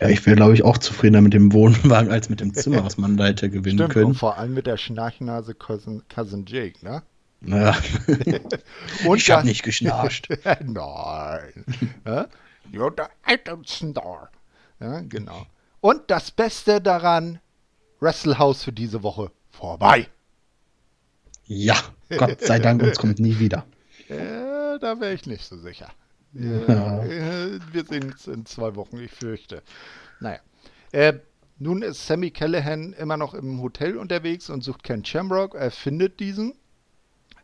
Ja, ich wäre, glaube ich, auch zufriedener mit dem Wohnwagen als mit dem Zimmer, was man da hätte gewinnen Stimmt, können. Und vor allem mit der Schnarchnase Cousin, Cousin Jake, ne? Ja. und ich habe nicht geschnarcht. Nein. ja? You're the item star. Ja, genau. Und das Beste daran, Wrestlehouse für diese Woche vorbei. Ja, Gott sei Dank, uns kommt nie wieder. Ja, da wäre ich nicht so sicher. Ja. Wir sehen uns in zwei Wochen, ich fürchte. Naja. Äh, nun ist Sammy Callahan immer noch im Hotel unterwegs und sucht Ken Shamrock. Er findet diesen.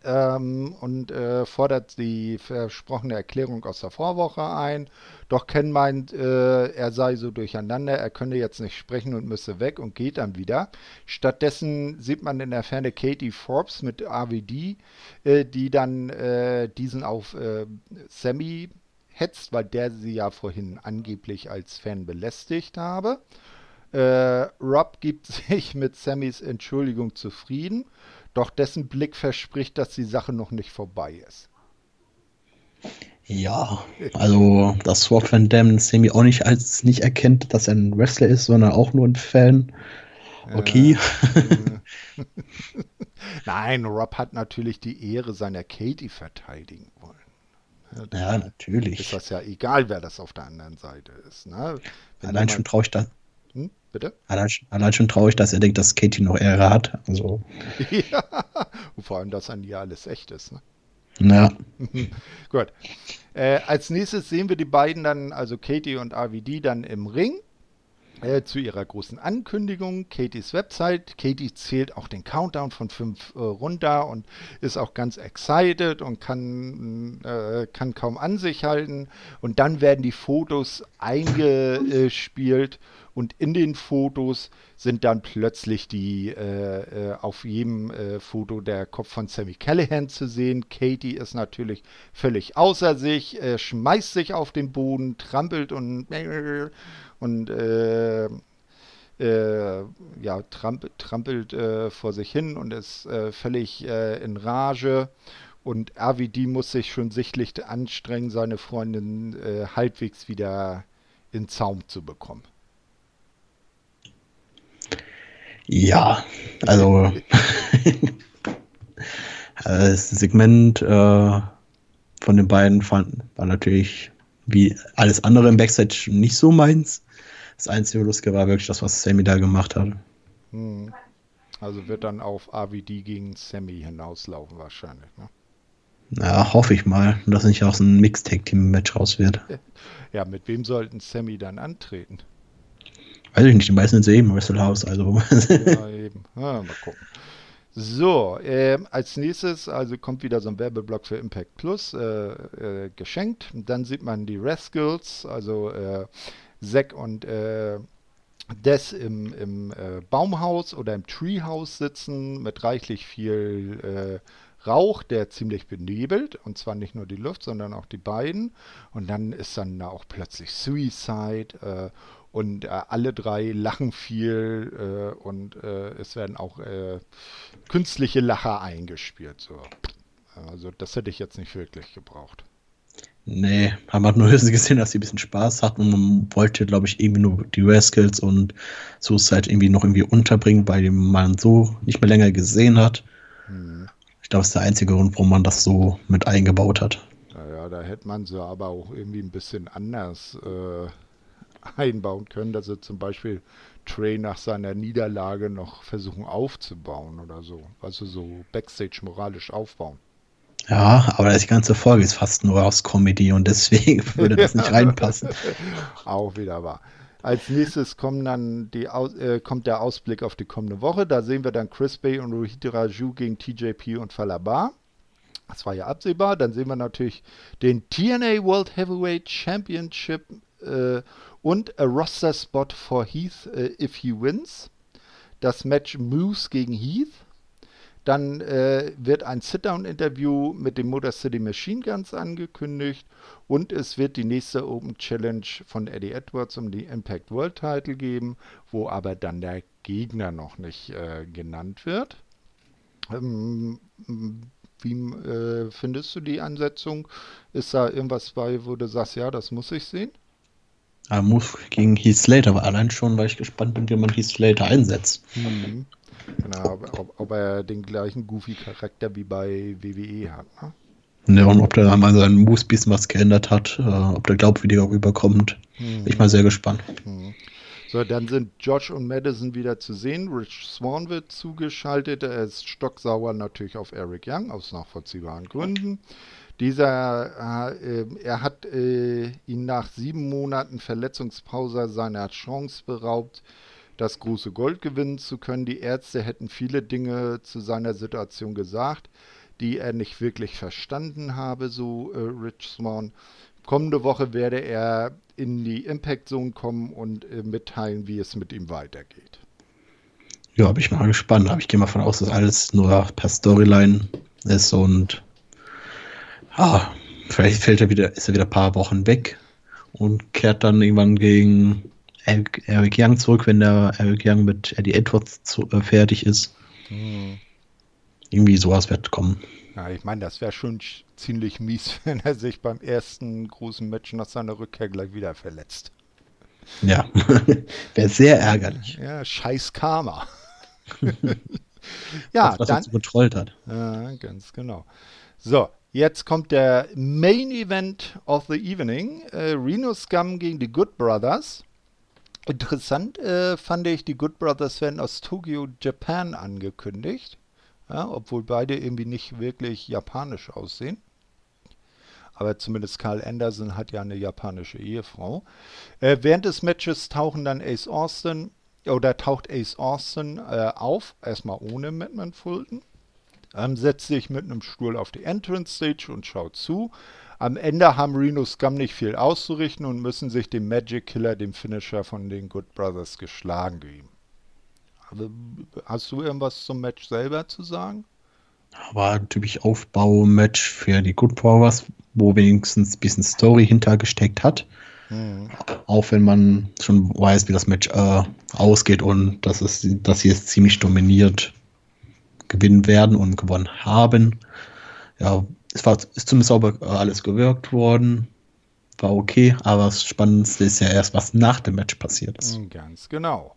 ähm, und äh, fordert die versprochene Erklärung aus der Vorwoche ein. Doch Ken meint, äh, er sei so durcheinander, er könne jetzt nicht sprechen und müsse weg und geht dann wieder. Stattdessen sieht man in der Ferne Katie Forbes mit RVD, äh, die dann äh, diesen auf äh, Sammy hetzt, weil der sie ja vorhin angeblich als Fan belästigt habe. Äh, Rob gibt sich mit Sammys Entschuldigung zufrieden doch dessen Blick verspricht, dass die Sache noch nicht vorbei ist. Ja, also dass Sword Van Damme Sammy auch nicht als nicht erkennt, dass er ein Wrestler ist, sondern auch nur ein Fan. Okay. Äh, Nein, Rob hat natürlich die Ehre seiner Katie verteidigen wollen. Ja, natürlich. Ist das ja egal, wer das auf der anderen Seite ist. Ne? Allein schon traue ich da, hm? Bitte? Allein, allein, schon traurig, dass er denkt, dass Katie noch Ehre hat. Also. ja, und vor allem, dass an ihr alles echt ist. Ne? Ja. Gut. Äh, als nächstes sehen wir die beiden dann, also Katie und RVD, dann im Ring. Äh, zu ihrer großen Ankündigung, Katies Website. Katie zählt auch den Countdown von fünf äh, runter und ist auch ganz excited und kann, äh, kann kaum an sich halten. Und dann werden die Fotos eingespielt und in den Fotos sind dann plötzlich die äh, äh, auf jedem äh, Foto der Kopf von Sammy Callahan zu sehen. Katie ist natürlich völlig außer sich, äh, schmeißt sich auf den Boden, trampelt und und äh, äh, ja, tramp trampelt vor sich hin und ist völlig in Rage. Und RVD muss sich schon sichtlich anstrengen, seine Freundin halbwegs wieder in Zaum zu bekommen. Ja, also das Segment äh, von den beiden fand, war natürlich wie alles andere im Backstage nicht so meins. Das einzige Lustige war wirklich das, was Sammy da gemacht hat. Hm. Also wird dann auf AVD gegen Sammy hinauslaufen wahrscheinlich, ne? Ja, hoffe ich mal, dass nicht auch so ein Mixed-Tag-Team-Match raus wird. Ja, mit wem sollten Sammy dann antreten? Weiß ich nicht, die meisten sind eben Wrestle House, also. ja, eben. Ja, mal gucken. So, äh, als nächstes, also kommt wieder so ein Werbeblock für Impact Plus äh, äh, geschenkt. Dann sieht man die Rascals, also äh, Zack und äh, Des im, im äh, Baumhaus oder im Treehouse sitzen mit reichlich viel äh, Rauch, der ziemlich benebelt. Und zwar nicht nur die Luft, sondern auch die beiden. Und dann ist dann da auch plötzlich Suicide und äh, alle drei lachen viel äh, und äh, es werden auch äh, künstliche Lacher eingespielt. So. Also das hätte ich jetzt nicht wirklich gebraucht. Nee, man hat nur gesehen, dass sie ein bisschen Spaß hatten und man wollte, glaube ich, irgendwie nur die Rascals und Suicide irgendwie noch irgendwie unterbringen, bei dem man so nicht mehr länger gesehen hat. Hm. Ich glaube, das ist der einzige Grund, warum man das so mit eingebaut hat. Naja, da hätte man sie aber auch irgendwie ein bisschen anders äh, einbauen können, dass sie zum Beispiel Trey nach seiner Niederlage noch versuchen aufzubauen oder so. Also so Backstage moralisch aufbauen. Ja, aber die ganze Folge ist fast nur aus Comedy und deswegen würde das nicht reinpassen. Auch wieder wahr. Als nächstes kommen dann die, äh, kommt der Ausblick auf die kommende Woche. Da sehen wir dann Chris Bay und Rohit Raju gegen TJP und Falabar. Das war ja absehbar. Dann sehen wir natürlich den TNA World Heavyweight Championship äh, und a Roster Spot for Heath uh, if he wins. Das Match Moose gegen Heath. Dann äh, wird ein Sit-Down-Interview mit dem Motor City Machine Guns angekündigt und es wird die nächste Open Challenge von Eddie Edwards um die Impact World Title geben, wo aber dann der Gegner noch nicht äh, genannt wird. Ähm, wie äh, findest du die Ansetzung? Ist da irgendwas bei, wo du sagst, ja, das muss ich sehen? Er muss gegen Heath Slater, aber allein schon, weil ich gespannt bin, wie man Heath Slater einsetzt. Mhm. Genau, ob, ob, er den gleichen Goofy-Charakter wie bei WWE hat. Ne? Ja, und ob der einmal seinen Moves bisschen was geändert hat, äh, ob der glaubwürdiger rüberkommt. Mhm. Bin ich mal sehr gespannt. Mhm. So, dann sind Josh und Madison wieder zu sehen. Rich Swan wird zugeschaltet. Er ist stocksauer natürlich auf Eric Young, aus nachvollziehbaren Gründen. Dieser, äh, er hat äh, ihn nach sieben Monaten Verletzungspause seiner Chance beraubt, das große Gold gewinnen zu können. Die Ärzte hätten viele Dinge zu seiner Situation gesagt, die er nicht wirklich verstanden habe, so äh, Rich Swan. Kommende Woche werde er in die Impact Zone kommen und äh, mitteilen, wie es mit ihm weitergeht. Ja, bin ich mal gespannt. Aber ich gehe mal von aus, dass alles nur per Storyline ist und ah, vielleicht fällt er wieder, ist er wieder ein paar Wochen weg und kehrt dann irgendwann gegen Eric Young zurück, wenn der Eric Young mit Eddie Edwards zu, äh, fertig ist. Hm. Irgendwie sowas wird kommen. Ja, ich meine, das wäre schon ziemlich mies, wenn er sich beim ersten großen Match nach seiner Rückkehr gleich wieder verletzt. Ja, wäre sehr ärgerlich. Ja, scheiß Karma. ja, Auf, dass dann, er getrollt hat. Ja, ganz genau. So, jetzt kommt der Main Event of the Evening. Äh, Reno Scum gegen die Good Brothers. Interessant äh, fand ich, die Good Brothers werden aus Tokyo, Japan angekündigt. Ja, obwohl beide irgendwie nicht wirklich japanisch aussehen. Aber zumindest Carl Anderson hat ja eine japanische Ehefrau. Äh, während des Matches tauchen dann Ace Austin oder taucht Ace Austin äh, auf, erstmal ohne Madman Fulton. Ähm, setzt sich mit einem Stuhl auf die Entrance Stage und schaut zu. Am Ende haben Reno Scum nicht viel auszurichten und müssen sich dem Magic Killer, dem Finisher von den Good Brothers, geschlagen geben. Also, hast du irgendwas zum Match selber zu sagen? War ein typisch Aufbau-Match für die Good Brothers, wo wenigstens ein bisschen Story hintergesteckt hat. Mhm. Auch wenn man schon weiß, wie das Match äh, ausgeht und dass, es, dass sie es ziemlich dominiert gewinnen werden und gewonnen haben. Ja, es war, ist zumindest sauber alles gewirkt worden. War okay, aber das Spannendste ist ja erst, was nach dem Match passiert ist. Mm, ganz genau.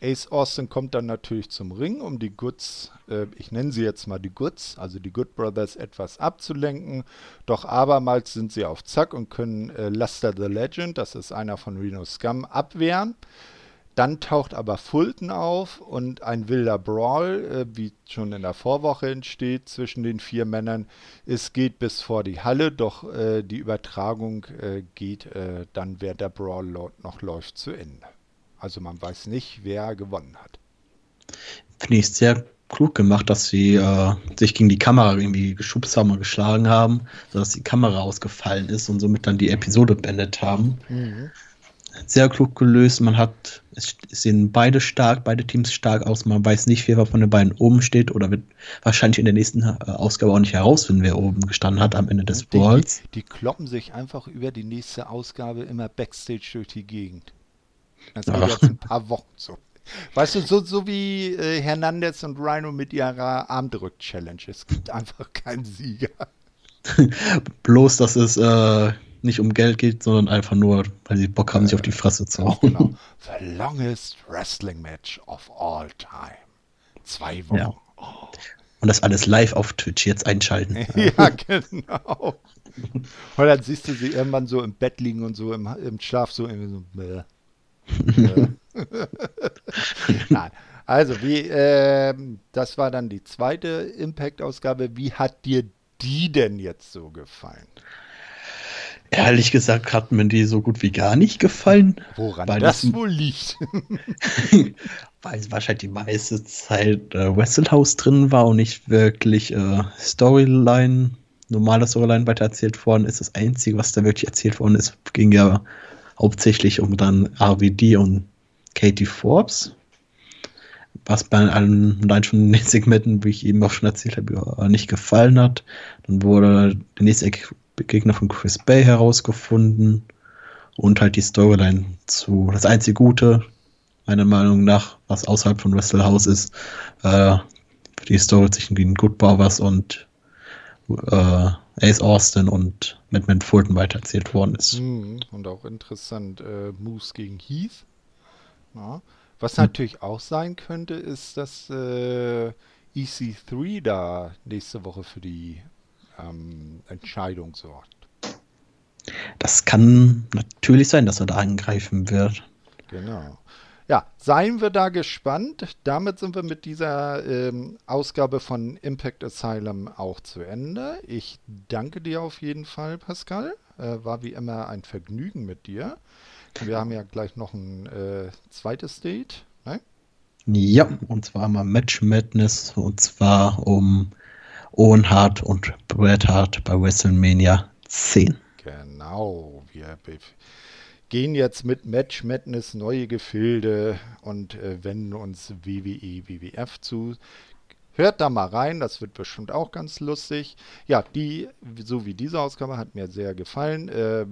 Ace Austin kommt dann natürlich zum Ring, um die Goods, äh, ich nenne sie jetzt mal die Goods, also die Good Brothers, etwas abzulenken. Doch abermals sind sie auf Zack und können äh, Luster the Legend, das ist einer von Reno Scum, abwehren. Dann taucht aber Fulton auf und ein wilder Brawl, äh, wie schon in der Vorwoche entsteht, zwischen den vier Männern. Es geht bis vor die Halle, doch äh, die Übertragung äh, geht äh, dann, während der Brawl noch läuft, zu Ende. Also man weiß nicht, wer gewonnen hat. Finde ich sehr klug gemacht, dass sie äh, sich gegen die Kamera irgendwie geschubst haben und geschlagen haben, sodass die Kamera ausgefallen ist und somit dann die Episode beendet haben. Mhm sehr klug gelöst. Man hat, es sehen beide stark, beide Teams stark aus. Man weiß nicht, wer von den beiden oben steht oder wird wahrscheinlich in der nächsten äh, Ausgabe auch nicht herausfinden, wer oben gestanden hat am Ende des Balls. Die, die, kloppen sich einfach über die nächste Ausgabe immer Backstage durch die Gegend. Das war jetzt ein paar Wochen so. Weißt du, so, so wie äh, Hernandez und Rhino mit ihrer Armdrück-Challenge. Es gibt einfach keinen Sieger. Bloß, dass es äh, nicht um Geld geht, sondern einfach nur, weil sie Bock haben, sich auf die Fresse zu hauen. Genau. The longest wrestling match of all time. Zwei Wochen. Ja. Oh. Und das alles live auf Twitch. Jetzt einschalten. ja, genau. Und dann siehst du sie irgendwann so im Bett liegen und so im, im Schlaf so irgendwie so. Nein. Also, wie, äh, das war dann die zweite Impact-Ausgabe. Wie hat dir die denn jetzt so gefallen? Ehrlich gesagt hat mir die so gut wie gar nicht gefallen. Woran weil das, das wohl liegt? weil wahrscheinlich die meiste Zeit äh, Wrestle drin war und nicht wirklich äh, Storyline, normale Storyline weitererzählt worden ist. Das Einzige, was da wirklich erzählt worden ist, ging ja hauptsächlich um dann RVD und Katie Forbes. Was bei allen, allein schon in den Segmenten, wie ich eben auch schon erzählt habe, nicht gefallen hat. Dann wurde der nächste Gegner von Chris Bay herausgefunden und halt die Storyline zu. Das einzige Gute, meiner Meinung nach, was außerhalb von Wrestle House ist, äh, die Story zwischen Good Brothers und äh, Ace Austin und Madman Fulton weitererzählt worden ist. Mhm, und auch interessant, äh, Moose gegen Heath. Ja. Was hm. natürlich auch sein könnte, ist, dass äh, EC3 da nächste Woche für die ähm, Entscheidung sorgt. Das kann natürlich sein, dass er da angreifen wird. Genau. Ja, seien wir da gespannt. Damit sind wir mit dieser ähm, Ausgabe von Impact Asylum auch zu Ende. Ich danke dir auf jeden Fall, Pascal. Äh, war wie immer ein Vergnügen mit dir. Wir haben ja gleich noch ein äh, zweites Date. Ne? Ja, und zwar mal Match Madness und zwar um Owen Hart und Bret Hart bei WrestleMania 10. Genau, wir gehen jetzt mit Match Madness neue Gefilde und äh, wenden uns WWE, WWF zu. Hört da mal rein, das wird bestimmt auch ganz lustig. Ja, die, so wie diese Ausgabe, hat mir sehr gefallen. Äh,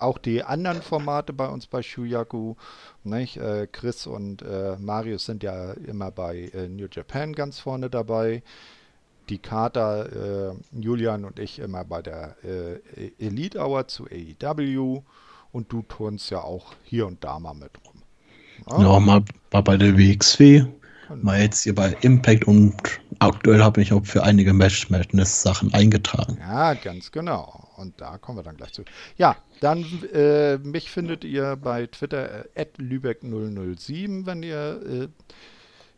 auch die anderen Formate bei uns bei Shuyaku, nicht? Äh, Chris und äh, Marius sind ja immer bei äh, New Japan ganz vorne dabei. Die Kater, äh, Julian und ich immer bei der äh, Elite Hour zu AEW und du turnst ja auch hier und da mal mit rum. Ja, ja mal, mal bei der WXW, genau. mal jetzt hier bei Impact und aktuell habe ich auch für einige Match Madness Sachen eingetragen. Ja, ganz genau. Und da kommen wir dann gleich zu. Ja, dann äh, mich findet ihr bei Twitter äh, Lübeck007, wenn ihr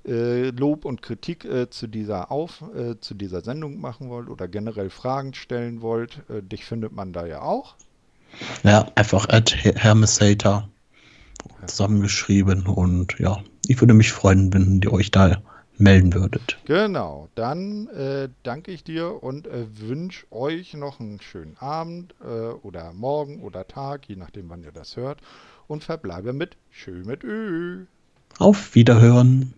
äh, äh, Lob und Kritik äh, zu dieser auf äh, zu dieser Sendung machen wollt oder generell Fragen stellen wollt. dich findet man da ja auch. Ja, einfach at Hermesater zusammengeschrieben und ja, ich würde mich freuen, wenn ihr euch da melden würdet. Genau, dann äh, danke ich dir und äh, wünsche euch noch einen schönen Abend äh, oder Morgen oder Tag, je nachdem, wann ihr das hört. Und verbleibe mit Schön mit Ö. Auf Wiederhören.